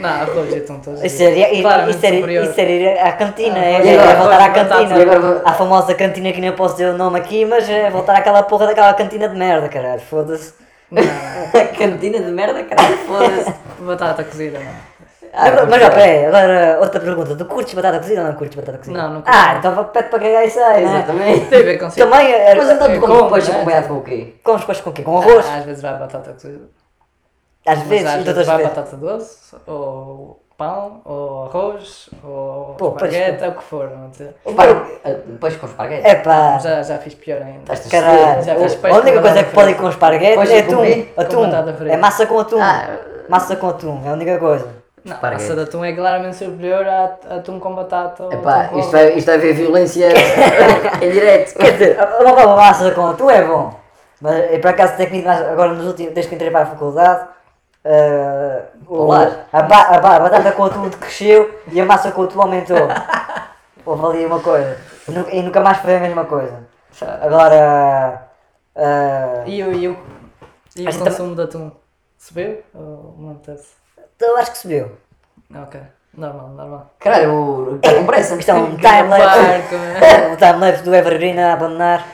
Não, arroz e atum todos. Isso era, Claramente isso era, superior. isso era à cantina, Ah, é, é voltar à cantina. agora- À famosa cantina que nem posso dizer o nome aqui, mas é voltar àquela porra daquela cantina de merda, caralho. Foda-se. Não, [laughs] Cantina de merda, caralho, foda-se. batata cozida, não. Ah, mas, ó, peraí, agora outra pergunta. Tu curtes batata cozida ou não curtes batata cozida? Não, não curto. Ah, então pede para cagar isso aí, né? Exatamente. Tem a ver consigo. [laughs] Também, é, Mas então É tu comes como, peixe né? acompanhado com o quê? comes depois com o quê? Com arroz? Ah, Às vezes vai batata cozida. Às Mas vezes, às vezes outras vai batata doce, ou pão, ou arroz, ou Pô, pois- espaguete, é o que for. é? Eh, Depois com esparguete. É pá, Já, já fiz pior ainda. A caralho. Já fiz A única coisa batata que pode ir com esparguete é atum. com Atum. É massa com atum. Ah, Massa com atum, é a única coisa. Não, Esparguete. massa de atum é claramente superior a a atum com batata. ou epá, com isto vai, isto vai haver violência [laughs] em direto. Quer dizer, uma boa massa com atum é bom. Mas eu por acaso tenho comido mais, agora nos últimos, desde que entrei para a faculdade, eh, o- a, ba- a ba- a batata com atum cresceu e a massa com atum aumentou. Houve ali uma coisa. E nu- E nunca mais foi a mesma coisa. Agora. eh, E o, e o, e o consumo de atum? Subiu? Ou manteve-se? eu acho que subiu. Ok, normal, normal. Caralho, o- está com pressa. Isto é um [laughs] time-lapse. barco, é. [laughs] um time-lapse do Evergreen a abandonar.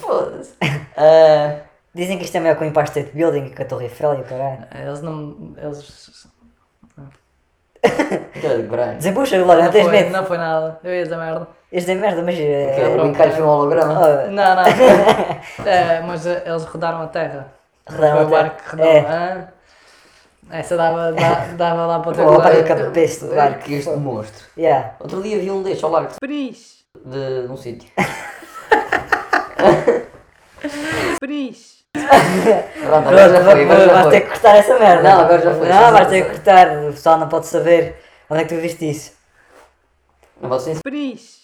Foda-se. Ah, Dizem que isto é melhor que o Empire State Building e que a Torre Eiffel e o caralho. Eles não. Eles. Caralho, caralho. Desembucha, Glória, não Não tens foi, medo. não foi nada. Eu ia dizer merda. Este é merda, mas. Que É, o pronto. encalhe foi um holograma. oh, Não, não. [laughs] É, mas eh, eles rodaram a terra. Rodaram foi a o terra. barco que rodou. É. Essa dava, da- dava lá para o teu Pô, para que cabeça do barco. Este monstro. Yeah. Outro dia vi um destes ao largo Pris! de, de um sítio. Pris! Pronto, agora já foi, agora já vais ter que cortar essa merda. Não, agora já foi, Não, vais ter que cortar. O pessoal não pode saber onde é que tu viste isso. Não posso dizer Pris!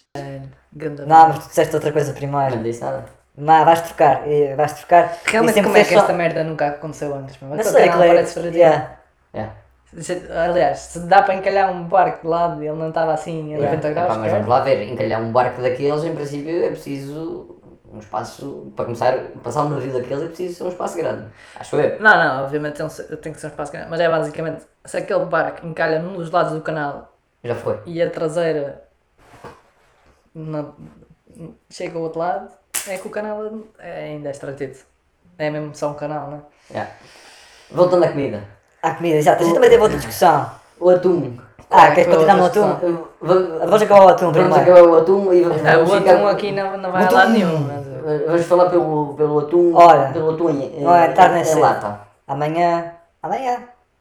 Ganda Não, mas tu disseste outra coisa primeiro. não disse nada. Mas vais trocar. e Vais trocar. Realmente, como é que só- esta merda nunca aconteceu antes? meu? Não Aquele sei, parece. Yeah. Yeah. Se- Aliás, se dá para encalhar um barco de lado e ele não estava assim a 90 Epá, graus, mas vamos lá ver, encalhar um barco daqueles, em princípio, é preciso um espaço, para começar, passar um navio daqueles, é preciso ser um espaço grande. Acho eu. Não, não, obviamente tem, um tem que ser um espaço grande, mas é basicamente, se aquele barco encalha num dos lados do canal Já foi. e a traseira na- chega ao outro lado, é que o canal é, ainda é estreitido. É mesmo só um canal, não é? Yeah. Voltando à comida. À comida, exato. A gente também teve outra discussão. O atum. Ah, queres é a continuar no outra atum? discussão? Vamos, Vamos acabar o atum vamos primeiro. acabar o atum e vamos, Ah, vamos o ficar- atum aqui não, não vai Atum. lado nenhum. mas- Vamos falar pelo, pelo atum. Olha, pelo atum em, é tarde nem em lata. Amanhã. Amanhã?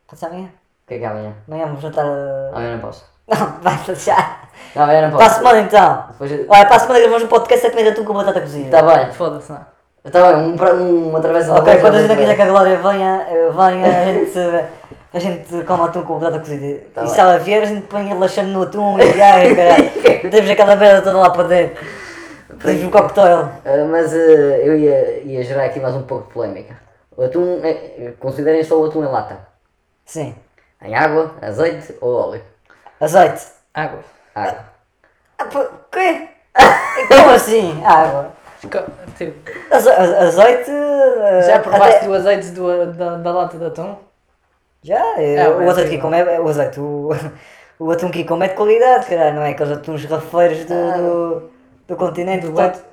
Pode ser amanhã? O que é que é amanhã? Amanhã vamos jantar. Amanhã não posso. [laughs] Não, vai deixar. Não, amanhã não Para a posso. semana então. Depois, Olha, para a semana gravamos um podcast a comer atum com batata cozida. tá bem. Foda-se, não. Tá bem, um, um, uma travessa de Ok, quando a gente quiser que ver. a Glória venha, venha a gente, a gente come atum com batata cozida. Tá e se ela vier, a gente põe relaxando no atum e ai, caralho. [laughs] Temos aquela merda toda lá para dentro. Pedimos um cocktail. Ah, mas ah, eu ia, ia gerar aqui mais um pouco de polémica. O atum, é, considerem só o atum em lata. Sim. Em água, azeite ou óleo? Azeite. Água. Água. Ah, quê? Como assim? Água. Tipo, azeite. eh, já provaste até- do azeite do, da, da lata de atum? Já, É, o é azeite que assim, come é, é o azeite. O, o atum que come é de qualidade, caralho, não é aqueles atuns rafeiros do, do, do continente. Do portanto-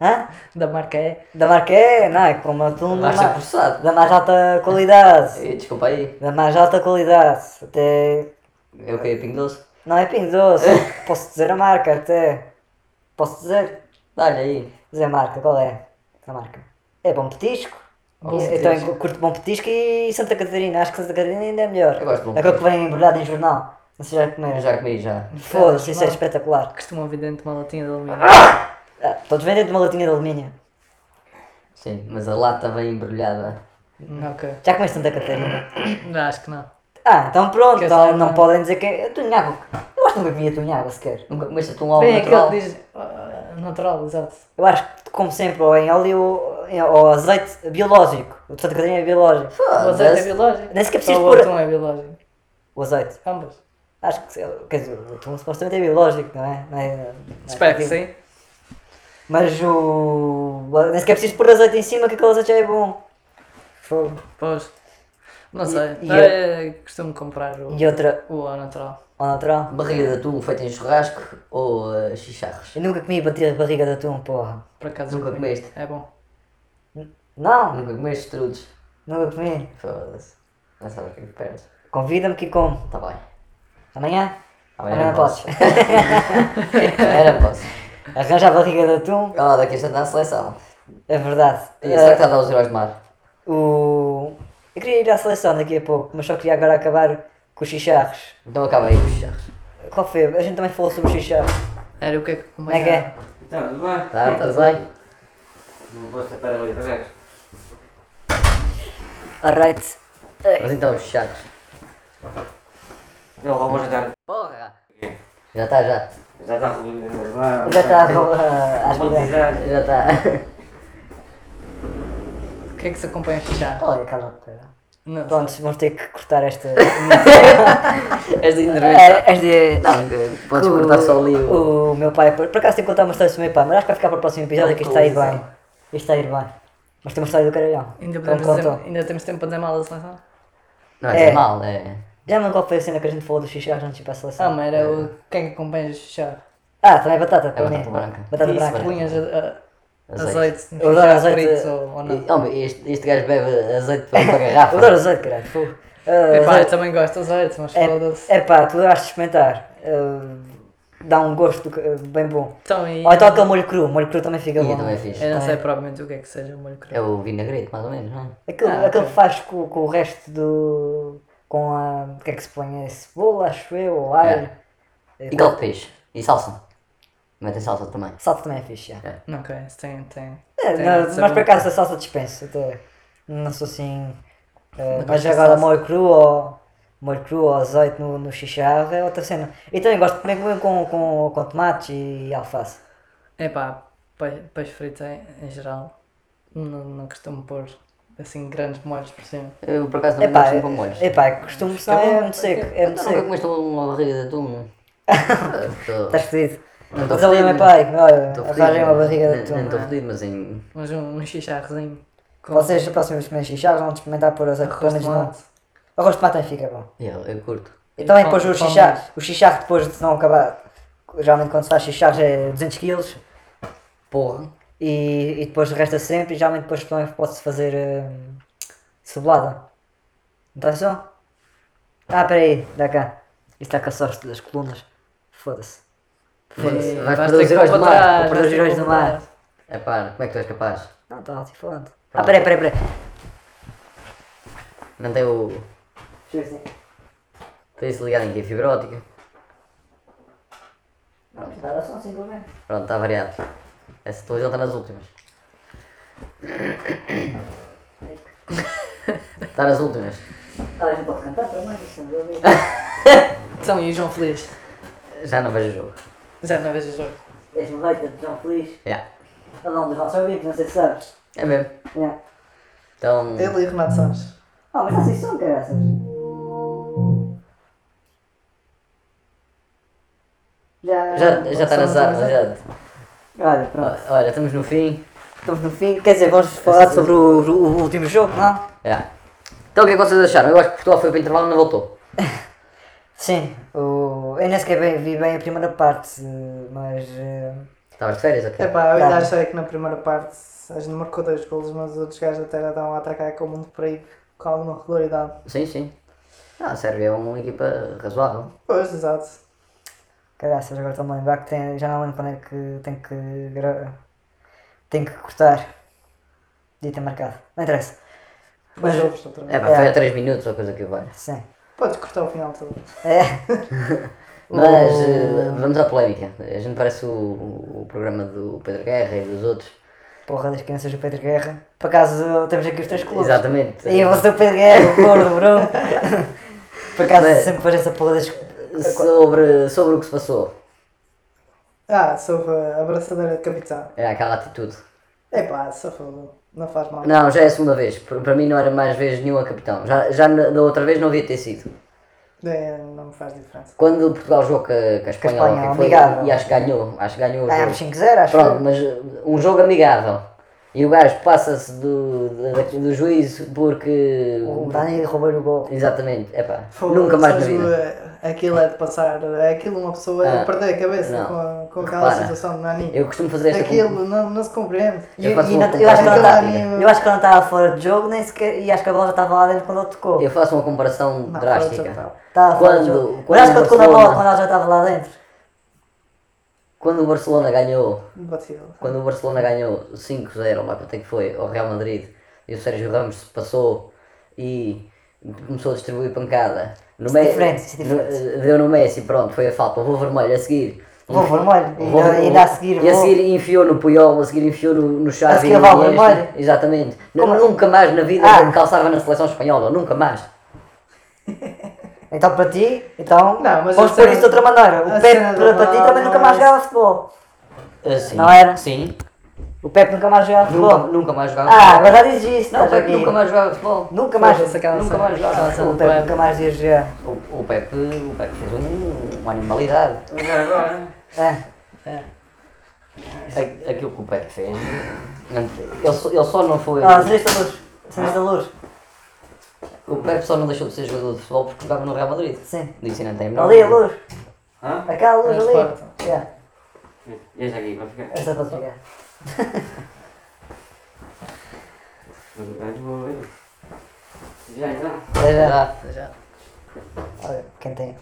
Hã? Da marca é. Da marca é, não é? Como atum da, Vai ser ma- processado. da mais alta qualidade. [laughs] Desculpa aí. Da mais alta qualidade. Até. É o que? Pingo doce? Não é Pingo Doce. [laughs] Posso dizer a marca até. Posso dizer? Dá-lhe aí. Dizer a marca, qual é? A marca. É Bom Petisco. Bom eu também Petisco. curto Bom Petisco e Santa Catarina. Acho que Santa Catarina ainda é melhor. Eu gosto de Bom Aquele que vem embrulhado em jornal. Não sei já comer. Eu já comi, já. Foda-se, isso é espetacular. Costumam dentro de uma latinha de alumínio. Ah, todos vendem de uma latinha de alumínio. Sim, mas a lata vem embrulhada. ok. Já comeste Santa Catarina? Não, acho que não. Ah, então pronto, Que então não podem dizer que é tunhago. Eu acho que nunca comi tunhago sequer. Nunca comeste atum ao Bem, natural? aquele que diz. ah, natural, exato. Eu acho que como sempre ou em óleo ou, ou azeite biológico. O de Santa Catarina é biológico. O azeite é biológico. Nem sequer Só preciso o pôr- atum é biológico. O azeite. Ambas. Acho que quer dizer, o atum supostamente é biológico, não é? Não é- não é Espero que sim. Mas o. Nem sequer preciso pôr azeite em cima que aquele azeite já é bom. Fogo. Pois. Não sei. e É, costumo comprar o, E outra, o ao natural. ao natural. Barriga de atum feita em churrasco ou uh, chicharros? Eu nunca comi bater barriga de atum, porra. Por acaso Nunca eu comi. comeste? É bom. Não, Nunca comeste trudes? nunca comi. Foda-se. Não sabes o que é que perdes. Convida-me que como. Tá bem. Amanhã? Amanhã não posso. [laughs] Amanhã não posso. Arranja a barriga de atum. Ah, daqui a instante na seleção. É verdade. E será que está a dar os heróis de mar? O... Eu queria ir à seleção daqui a pouco, mas só queria agora acabar com os chicharros. Então acaba aí com os chicharros. Qual foi? A gente também falou sobre os chicharros. Era o que é que Como é que é? Então, tudo bem? Tá, tudo bem? Não vou separar ali vez. Alright. Mas então os chicharros. Ele roubou já já. Porra! Já está, já. Já está resolvido. Já está às vezes. Já está. O que é que se acompanha a fechar? Olha, cala pera. Não. Pronto, vamos ter que cortar esta. [laughs] És de É, entrevista. Esta. Não, que podes cortar só ali o. o. O meu pai, por, por acaso tenho que contar uma história sobre o meu pai, mas acho que vai ficar para o próximo episódio que isto está a ir bem. Isto está a ir bem. Mas tem uma história do caralhão. Ainda, Como dizer, contou. ainda temos tempo para dizer mal da seleção? Não é, É. mal, é. Já não qual foi a cena que a gente falou dos xixás antes de ir para a Ah, seleção? mas era o. Quem é que acompanha a fechar? Ah, também batata, para mim. batata branca. Batata Isso, branca. punhas a- a- Azeite. azeite Eu adoro azeite. frito ou, ou não? E, este, este gajo bebe azeite para, para Eu garrafa. adoro azeite, caralho. fogo. Ah, Epá, eu azeite- também gosto de azeite, mas foda-se. É pá, tu vais experimentar. Ah, dá um gosto ah, bem bom. Então, e... Ou então aquele molho cru, molho cru também fica E bom. também é fixe. Eu não sei provavelmente o que é que seja o molho cru. É o vinagrete, mais ou menos, não é? Aquele, Ah, aquele ok. que faz com, com o resto do. com a. o que é que se põe? É cebola, acho eu, ou alho. É. E caldo de peixe. E salsa. Metem salsa também. Salsa também é fixe, já. Não, ok, tem. tem, É, tem não, mas por acaso a salsa dispenso, até não sou assim. eh, Não mas agora molho cru ou molho cru ou azeite no, no chicharro é outra cena. E também gosto de comer com, com, com, tomates e alface. Epá, peixe, peixe frito em, em geral, não, não costumo pôr assim grandes molhos por cima. Eu por acaso não Epá, gosto com molhos. epá, costumo, senão é muito seco. É muito Então nunca seco. comeste uma barriga de atum? Estou- Estás fedido. Não estou Mas ali o meu fedido. pai, olha, arranjem uma barriga de Não- Não estou atum. fedido, mas em. Mas um, um chicharrozinho com Vocês, a próxima vez que comerem chicharros, vão experimentar por azeite, pelo arroz de tomate. Arroz de também fica bom. Eu, eu curto. E também depois o chicharro, o chicharro depois de não acabar, geralmente quando se faz chicharros é 200 kg Porra. e, e depois resta sempre e geralmente depois também pode-se fazer hum, cebolada. Não está só? Ah, peraí, dá cá. Isto está com a sorte das colunas. Foda-se. Foda-se. E Vais vais perder os heróis do mar. Vou perder os heróis do mar. É pá, como é que tu és capaz? Não, está alto e falando. Ah, peraí, peraí, peraí. Não tem o. Ver se- Tem isso ligado em que? Fibra ótica? Não, está só simplesmente. Pronto, está variado. Essa televisão está nas últimas. Está nas últimas. Ah, a gente pode cantar também, isso não deu [laughs] Então, e o João Feliz? Já não vejo o jogo. Já não vejo o jogo. És-me leite de João Feliz. Já. Ele é um dos nossos amigos, não sei se sabes. É mesmo. Yeah. Então. Ele e Renato Santos. Ah, mas não sei se são, caraças. Já, Já, já está nas armas, já. Olha, pronto. Olha, estamos no fim. Estamos no fim. Quer dizer, vamos falar sobre o, o- o último jogo, não? Já. Então o que é que vocês acharam? Eu acho que Portugal foi para o intervalo e não voltou. [laughs] Sim. O... Eu nem sequer bem- vi bem a primeira parte, mas... eh, Estavas de férias aqui? Epá, eu ainda achei que na primeira parte a gente marcou dois golos, mas os outros gajos até já estavam a atacar com muito perigo, com alguma regularidade. Sim, sim. Ah, a Sérvia é uma equipa razoável. Pois, exato. Caraças, agora estou-me a lembrar que tem, já não lembro quando é que tem que... Gra... Tem que cortar. Devia ter marcado. Não interessa. Mas vez. É pá, É. foi a 3 minutos ou coisa que vai. Sim. Podes cortar o final todo. É. [laughs] Mas eh, vamos à polémica. A gente parece o, o, o programa do Pedro Guerra e dos outros. Porra das crianças do Pedro Guerra. Por acaso temos aqui os três clubes. Exatamente. E você o Pedro Guerra, o Gordo, Bruno. [laughs] Por acaso Mas- sempre faz essa porra das. Sobre, sobre o que se passou. Ah, sobre a abraçadeira de capitão. É aquela atitude. Epá, só foda. Não faz mal. Não, já é a segunda vez. Para mim não era mais vez nenhuma capitão. Já, já da outra vez não havia ter sido. É, não me faz diferença. Quando Portugal jogou com a, com a Espanha, que é foi, amigável. e acho que ganhou. Acho que ganhou o jogo. 5-0, acho Pronto, que. mas um jogo amigável. E o gajo passa-se do, do, do juiz porque. O Dani roubou-lhe o gol. Exatamente, epá, Foda, nunca mais na vida. Aquilo é de passar. É aquilo uma pessoa Ah, a perder a cabeça não. com, a- com aquela Repara, situação de Nani. Eu costumo fazer esta Aquilo não, não se compreende. E, Eu e faço uma não- eu, acho tá- eu acho que ela não estava fora de jogo, nem sequer, e acho que a bola já estava lá dentro quando ele tocou. Eu faço uma comparação Não, drástica. Estava fora de Quando- jogo. quando Mas acho que o ele tocou na bola quando ela já estava lá dentro. Quando o Barcelona ganhou, Batido. quando o Barcelona ganhou 5-0, lá quanto é que foi, ao Real Madrid, e o Sérgio Ramos passou e começou a distribuir pancada. No é Me- diferente, isso é no- diferente. deu no Messi, pronto, foi a falta. Levou vermelho a seguir. Levou vermelho, e ainda- ainda a seguir E a seguir enfiou no Puyol, a seguir enfiou no, no Xavi. A seguir vermelho. Exatamente. Como? Nunca mais na vida Ah. calçava na seleção espanhola, nunca mais. Então para ti, então Não, mas vamos pôr isso de outra maneira. O Pepe para, para ti também nunca mais é- jogava futebol. Assim. Não era? Sim. O Pepe nunca mais jogava Nunca, futebol. nunca mais jogava Ah, futebol. agora já diz isso. Não, o Pepe nunca mais jogava futebol. Nunca mais. Nunca mais jogava. cena O Pepe nunca mais ia jogar. O, o, Pepe, o Pepe fez um, uma animalidade. Agora, agora. É. A- Aquilo que o Pepe fez. Ele só, ele só não foi. Ah, acendeste a luz. Acendeste a luz. O Pepe só não deixou de ser jogador de futebol porque jogava no Real Madrid. Sim. Disse não tem Ali a luz. Hã? Aquela luz É ali. forte. Yeah. E esta aqui, vai ficar. Esta é. Vai desenvolver. Já então. Até já. Já. Já. Olha, quem tem.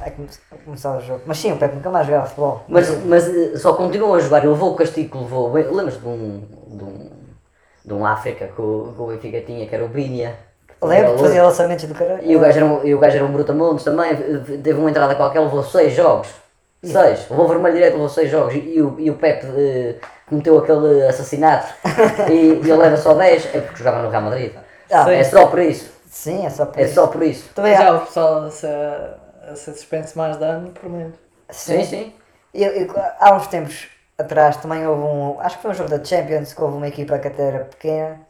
Vai come- começar o jogo. Mas sim, o Pepe nunca mais jogava futebol. Mas, mas eh, só continuam a jogar. Ele levou o castigo que levou. Lembras de um. de um. de um África que o, que o Benfica tinha, que era o Binia. Lembro que fazia lançamentos do caralho. E o gajo era um, e o gajo era um brutamontes também, teve uma entrada qualquer, levou 6 jogos. 6. Levou vermelho direto, levou 6 jogos. E, e o, e o Pepe eh, cometeu aquele assassinato e, e ele leva só 10, é porque jogava no Real Madrid. Ah, é só por isso. Sim, é só por É isso. só por isso. Também Já há. o pessoal a ser suspenso mais dano, por menos. Sim, sim. Eu, eu- há uns tempos atrás também houve um. Acho que foi um jogo da Champions que houve uma equipa que até era pequena.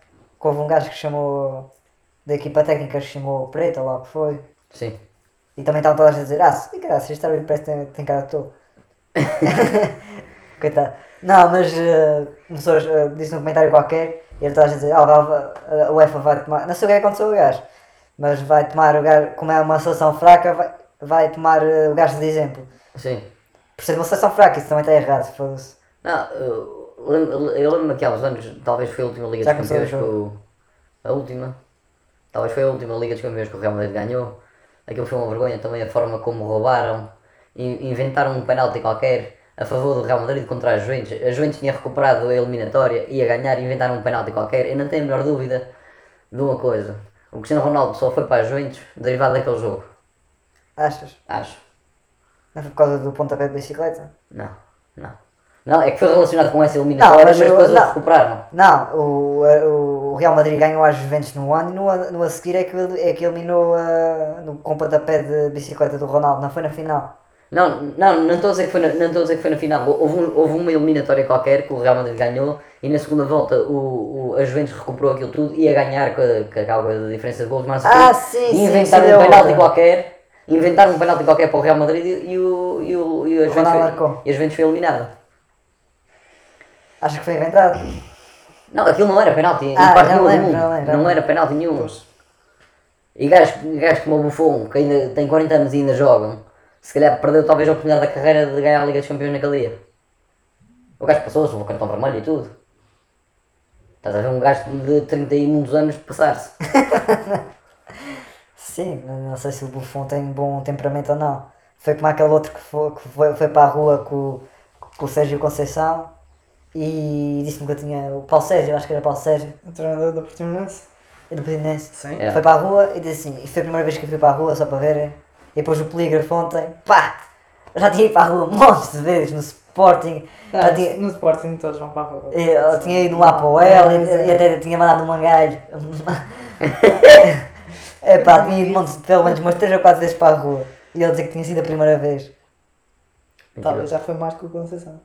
Que houve um gajo que chamou. Da equipa técnica que chamou Preta, lá o que foi. Sim. E também estavam todas a dizer: Ah, se se este árbitro parece que tem, tem cara de tolo. [laughs] Coitado. Não, mas uh, começou, a- disse num comentário qualquer e ele estava a dizer: Ah, vai- a UEFA vai tomar. Não sei o que é que aconteceu ao gajo, mas vai tomar o gajo, como é uma seleção fraca, vai, vai tomar uh, o gajo de exemplo. Sim. Por ser uma seleção fraca, isso também está errado. foda-se. Não, eu lembro- eu lembro-me que há uns anos, talvez foi a última Liga Já dos Campeões o o. A última. Talvez foi a última Liga dos Campeões que o Real Madrid ganhou. Aquilo foi uma vergonha também a forma como roubaram. in- Inventaram um penalti qualquer a favor do Real Madrid contra a Juventus. A Juventus tinha recuperado a eliminatória, ia ganhar e inventaram um penalti qualquer. Eu não tenho a menor dúvida de uma coisa. O Cristiano Ronaldo só foi para a Juventus derivado daquele jogo. Achas? Acho. Não foi por causa do pontapé de bicicleta? Não, não. Não, é que foi relacionado com essa eliminatória, mas mas, depois não. recuperaram. Não, o, o Real Madrid ganhou às Juventus no ano e no, ano- no a seguir é que, é que eliminou uh, no, com o pontapé de bicicleta do Ronaldo, não foi na final. Não, não, não estou a dizer que foi na, não estou a dizer que foi na final. Houve, um- houve uma eliminatória qualquer que o Real Madrid ganhou e na segunda volta o, o, a Juventus recuperou aquilo tudo e ia ganhar com, a- com aquela diferença de gols, mas Ah, sim, e sim, inventaram sim, um penalti qualquer, inventaram um penalti qualquer para o Real Madrid e, o, e o, e a Juventus foi, e a Juventus foi eliminada. Acho que foi inventado. Não, aquilo não era penalti, Ah, parte do lembro, já lembro, Não era penalti nenhum. Pois. E gajos, gajos como o Buffon, que ainda tem 40 anos e ainda jogam, se calhar perdeu talvez a oportunidade da carreira de ganhar a Liga dos Campeões naquele dia. O gajo passou-se, levou cartão vermelho e tudo. Estás a ver um gajo de 30 e muitos anos passar-se. [laughs] Sim, não sei se o Buffon tem bom temperamento ou não. Foi como aquele outro que foi, que foi, foi para a rua com, com o Sérgio Conceição e disse-me que eu tinha. O Paulo Sérgio, eu acho que era Paulo Sérgio, O treinador da Portimonense. e do Presidente. Sim. É. Foi para a rua e disse assim, e foi a primeira vez que eu fui para a rua só para ver. E depois o polígrafo ontem, pá! Eu já tinha ido para a rua [laughs] montes de vezes, no Sporting, já Ah, tinha, no Sporting todos vão para a rua. e eu tinha ido lá para o El e, e até tinha mandado um mangalho. [laughs] é pá, tinha ido montes, pelo menos umas 3 ou 4 vezes para a rua. E ele dizia que tinha sido a primeira vez. Talvez já foi mais que o Conceição.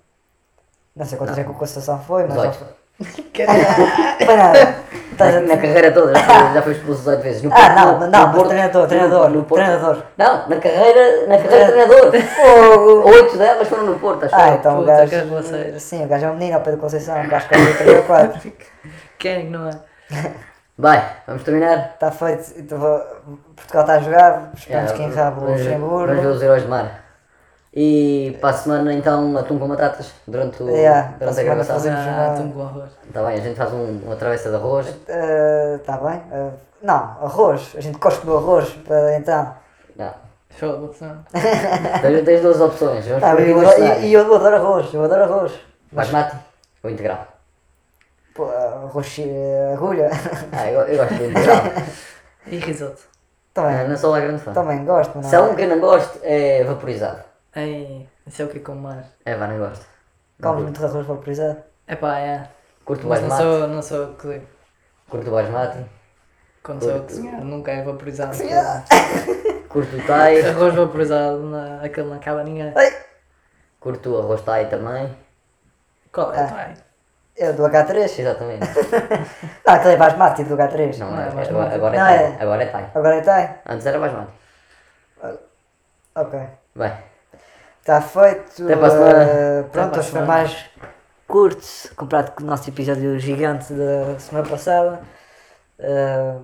Não sei quantas é que o Conceição foi, mas já 18. foi. Não foi nada. Estás a- Na, na carreira toda, já foi, já foi expulso 18 vezes. No Ah, Porto- não, no- não, no Porto- treinador, treinador, no Porto- treinador. Não, na carreira, na carreira treinador. Oito delas foram no Porto, acho Ah, eu. então o gajo. que. Sim, o gajo é um menino ao pé do Conceição, o gajo que é 3 ou 4. Quem não é? Vai, vamos terminar. Está feito, então Portugal está a jogar, esperamos É, que enrabe o Luxemburgo. Vamos ver os heróis de mar. E para a semana então atum com batatas durante, o, Yeah, para a durante a gravação. fazemos- Ah, uma- atum com arroz. Está bem, a gente faz um, uma travessa de arroz. Está bem? Eh, não, arroz. A gente cospe do arroz, para então. Não. Não. [laughs] Tens, tens duas opções. Vamos Ah, aqui eu, dois e, e eu adoro arroz, eu adoro arroz. Basmati ou integral? Pô, arroz eh, agulha. Ah, eu, eu gosto de integral. E risoto. Ah, também, não sou lá grande fã. também gosto, mas Se há não. um que eu não gosto, é vaporizado. Ei, isso é o que eu como mais. É, vá, não gosto. Não Comes curto. muito arroz vaporizado. Epá, é. Curto o Mas não basmati. sou, não sou que Curto o basmati. quando sou Curto. cozinhar, nunca é vaporizado. [laughs] Curto o thai. Arroz vaporizado, na, aquele não acaba ninguém. Curto o arroz thai também. Qual é? Ah. Pai? É do H3. Exatamente. [laughs] Ah, aquele é basmati do H3. Não, Não, é, é basmati. agora, agora é Não, thai. é. Agora é thai. Agora é Thai? Antes era basmati. Ok. Bem, Está feito. Até para a semana. para pronto, a hoje foi mais curto, comparado com o nosso episódio gigante da semana passada. Eh,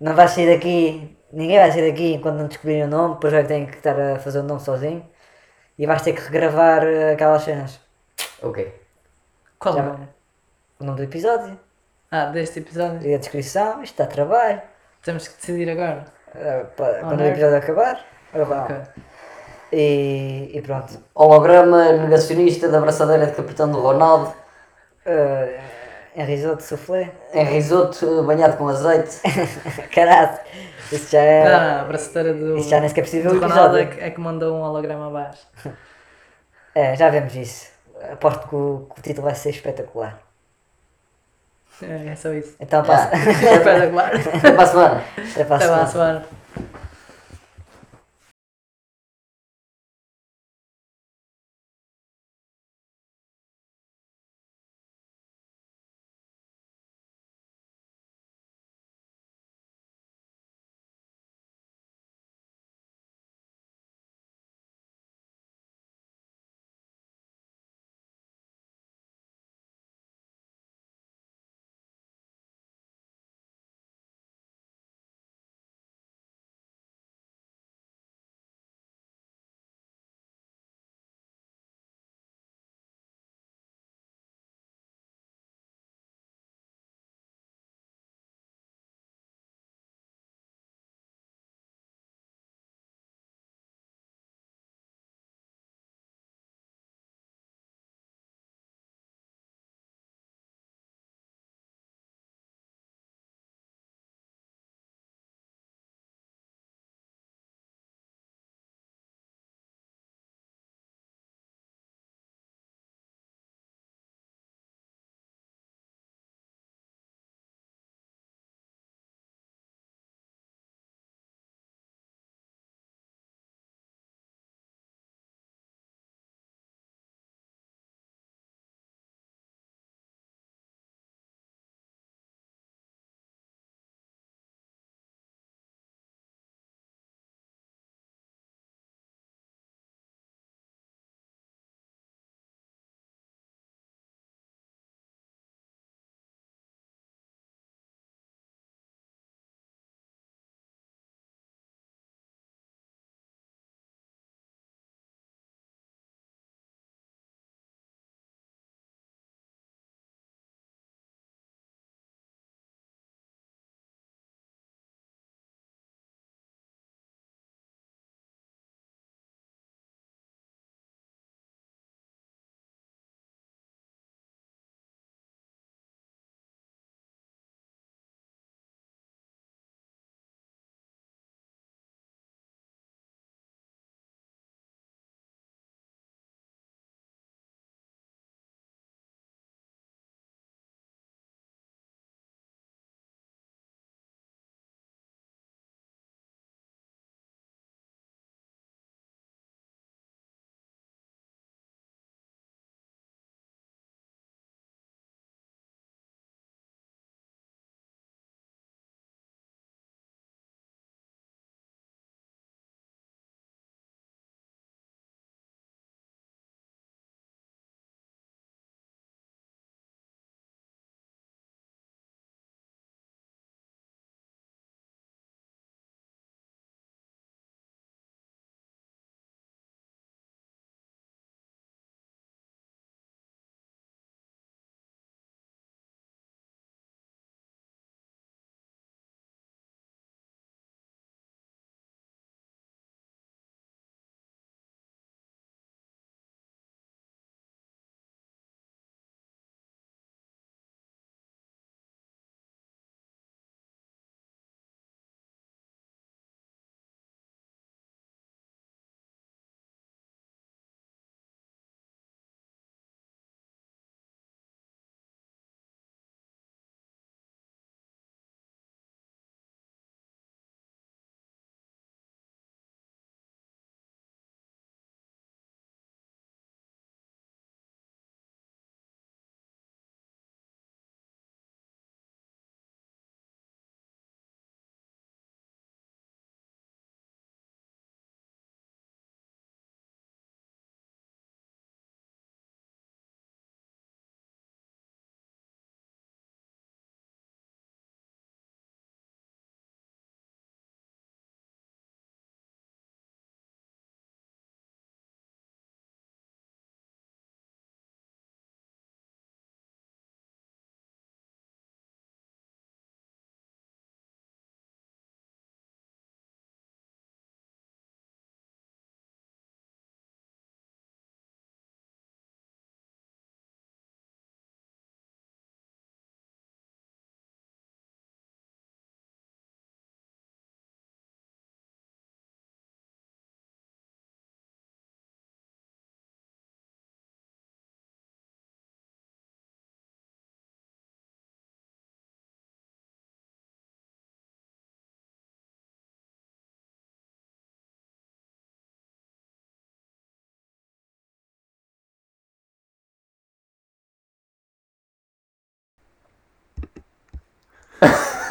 não vai sair daqui, ninguém vai sair daqui enquanto não descobrirem o nome, depois vai ter que estar a fazer o nome sozinho. E vais ter que regravar eh, aquelas cenas. ok. Qual Já- o nome? O nome do episódio Ah, deste episódio. e a descrição, isto dá trabalho. Temos que decidir agora. Eh, pa- quando o episódio acabar. agora Ok. E, e pronto. Holograma negacionista da abraçadeira de capitão do Ronaldo. Uh, em risoto soufflé. Em risoto banhado com azeite. [laughs] Caralho, isso já é. Não, a braçadeira do, Isso já nem sequer é possível do o Ronaldo é que, é que mandou um holograma abaixo. [laughs] É, já vemos isso. Aposto que o, que o título vai ser espetacular. É, é só isso. Então passa. [laughs] Espetacular. Até para a semana. Até para a Até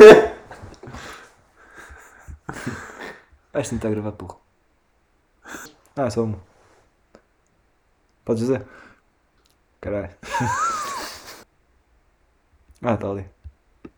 lá, semana. semana. Vais tentar gravar porra. Ah, só uma. Podes dizer? Caralho. [laughs] Ah, está ali.